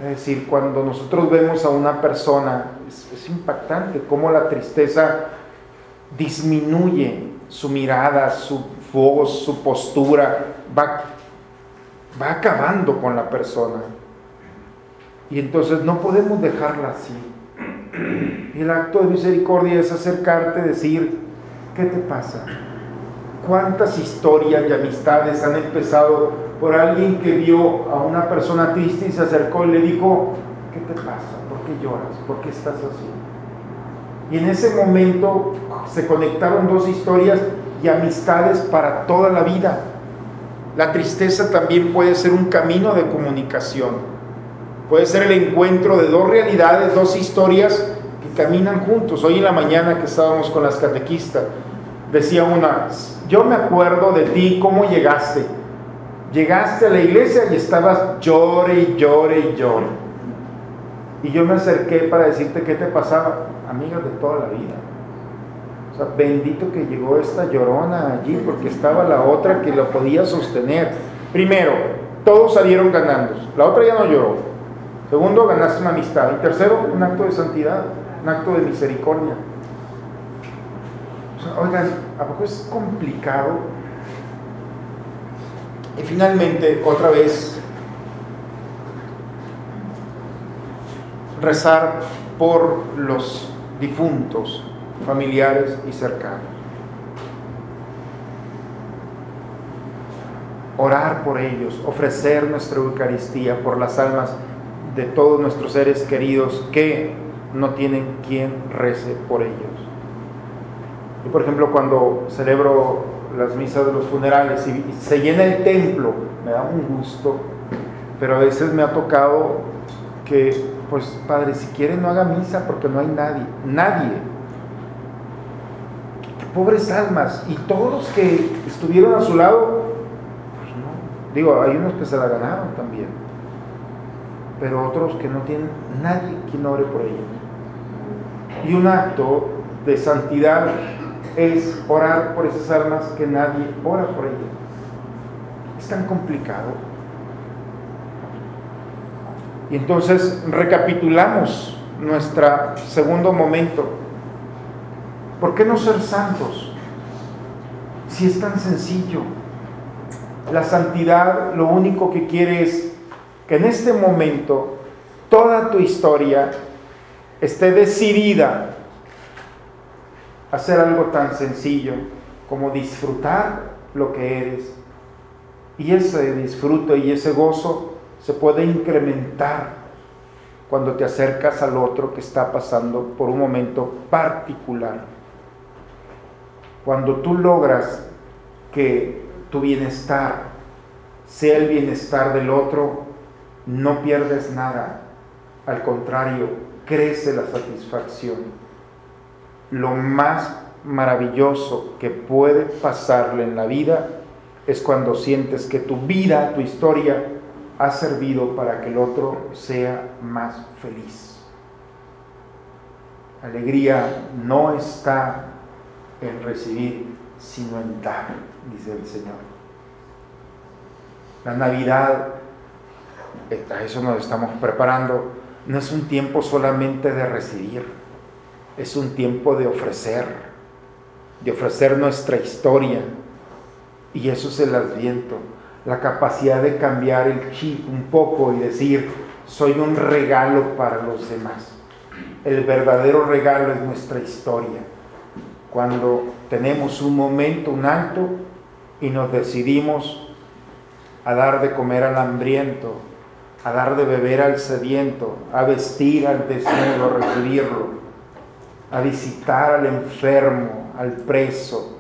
Es decir, cuando nosotros vemos a una persona, es, es impactante cómo la tristeza disminuye su mirada, su voz, su postura, va, va acabando con la persona. Y entonces no podemos dejarla así. El acto de misericordia es acercarte, decir, ¿qué te pasa? ¿Cuántas historias y amistades han empezado por alguien que vio a una persona triste y se acercó y le dijo, ¿qué te pasa? ¿Por qué lloras? ¿Por qué estás así? Y en ese momento se conectaron dos historias y amistades para toda la vida. La tristeza también puede ser un camino de comunicación. Puede ser el encuentro de dos realidades, dos historias que caminan juntos. Hoy en la mañana que estábamos con las catequistas, decía una, yo me acuerdo de ti, cómo llegaste. Llegaste a la iglesia y estabas llore y llore y llore. Y yo me acerqué para decirte qué te pasaba, amigas de toda la vida. O sea, bendito que llegó esta llorona allí porque estaba la otra que lo podía sostener. Primero, todos salieron ganando. La otra ya no lloró. Segundo, ganaste una amistad. Y tercero, un acto de santidad, un acto de misericordia. O sea, oigan, ¿a poco es complicado? Y finalmente, otra vez, rezar por los difuntos, familiares y cercanos. Orar por ellos, ofrecer nuestra Eucaristía por las almas de todos nuestros seres queridos que no tienen quien rece por ellos. Y por ejemplo, cuando celebro las misas de los funerales y se llena el templo, me da un gusto, pero a veces me ha tocado que, pues, padre, si quiere no haga misa porque no hay nadie, nadie. Pobres almas, y todos los que estuvieron a su lado, pues no, digo, hay unos que se la ganaron también, pero otros que no tienen nadie quien ore por ellos. Y un acto de santidad es orar por esas almas que nadie ora por ellas. Es tan complicado. Y entonces recapitulamos nuestro segundo momento. ¿Por qué no ser santos? Si es tan sencillo. La santidad lo único que quiere es que en este momento toda tu historia esté decidida a hacer algo tan sencillo como disfrutar lo que eres. Y ese disfruto y ese gozo se puede incrementar cuando te acercas al otro que está pasando por un momento particular. Cuando tú logras que tu bienestar sea el bienestar del otro, no pierdes nada. Al contrario, crece la satisfacción. Lo más maravilloso que puede pasarle en la vida es cuando sientes que tu vida, tu historia, ha servido para que el otro sea más feliz. Alegría no está en recibir, sino en dar, dice el Señor. La Navidad, a eso nos estamos preparando, no es un tiempo solamente de recibir, es un tiempo de ofrecer, de ofrecer nuestra historia. Y eso es el adviento, la capacidad de cambiar el chip un poco y decir, soy un regalo para los demás. El verdadero regalo es nuestra historia. Cuando tenemos un momento, un alto, y nos decidimos a dar de comer al hambriento, a dar de beber al sediento, a vestir al desnudo, a recibirlo, a visitar al enfermo, al preso,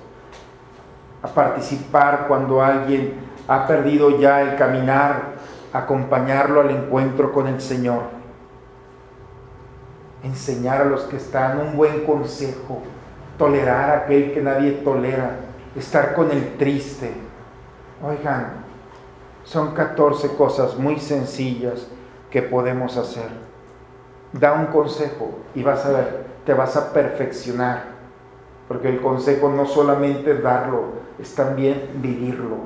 a participar cuando alguien ha perdido ya el caminar, acompañarlo al encuentro con el Señor, enseñar a los que están un buen consejo, tolerar a aquel que nadie tolera, estar con el triste. Oigan, son 14 cosas muy sencillas que podemos hacer. Da un consejo y vas a ver, te vas a perfeccionar. Porque el consejo no solamente darlo, es también vivirlo.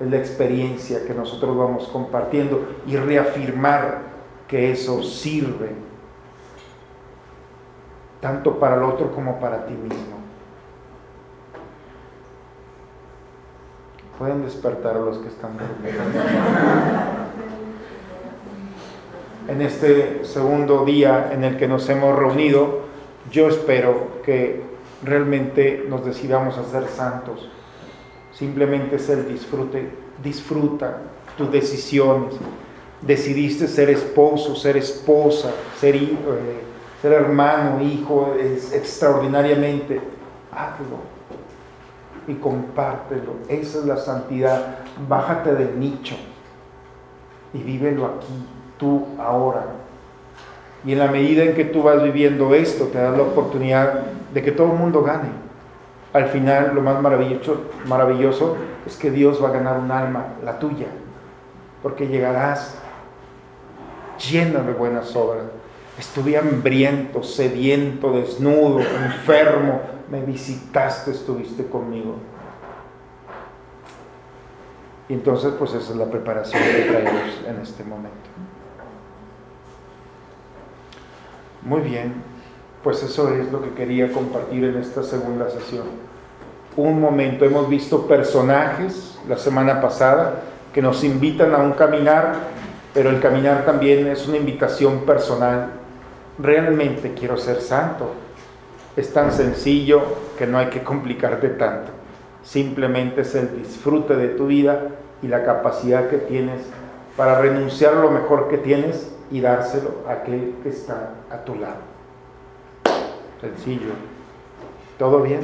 Es la experiencia que nosotros vamos compartiendo y reafirmar que eso sirve tanto para el otro como para ti mismo. Pueden despertar a los que están durmiendo. En este segundo día en el que nos hemos reunido, yo espero que realmente nos decidamos a ser santos. Simplemente es el disfrute. Disfruta tus decisiones. Decidiste ser esposo, ser esposa, ser, eh, ser hermano, hijo, es extraordinariamente. Hazlo y compártelo. Esa es la santidad. Bájate del nicho y vívelo aquí, tú ahora. Y en la medida en que tú vas viviendo esto, te das la oportunidad de que todo el mundo gane. Al final, lo más maravilloso, maravilloso es que Dios va a ganar un alma, la tuya, porque llegarás lleno de buenas obras. Estuve hambriento, sediento, desnudo, enfermo, me visitaste, estuviste conmigo. Y entonces, pues esa es la preparación que traemos en este momento. Muy bien, pues eso es lo que quería compartir en esta segunda sesión. Un momento, hemos visto personajes la semana pasada que nos invitan a un caminar, pero el caminar también es una invitación personal. Realmente quiero ser santo, es tan sencillo que no hay que complicarte tanto. Simplemente es el disfrute de tu vida y la capacidad que tienes para renunciar a lo mejor que tienes y dárselo a aquel que está a tu lado. Sencillo. ¿Todo bien?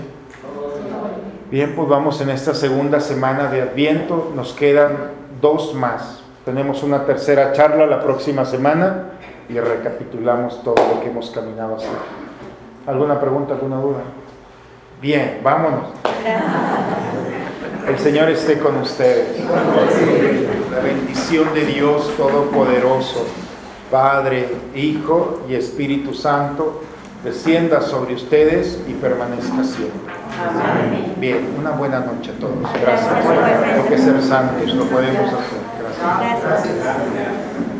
Bien, pues vamos en esta segunda semana de Adviento. Nos quedan dos más. Tenemos una tercera charla la próxima semana y recapitulamos todo lo que hemos caminado hasta ¿Alguna pregunta, alguna duda? Bien, vámonos. El Señor esté con ustedes. La bendición de Dios Todopoderoso, Padre, Hijo y Espíritu Santo, descienda sobre ustedes y permanezca siempre. Bien, una buena noche a todos. Gracias. Hay que ser santos, lo podemos hacer. Gracias.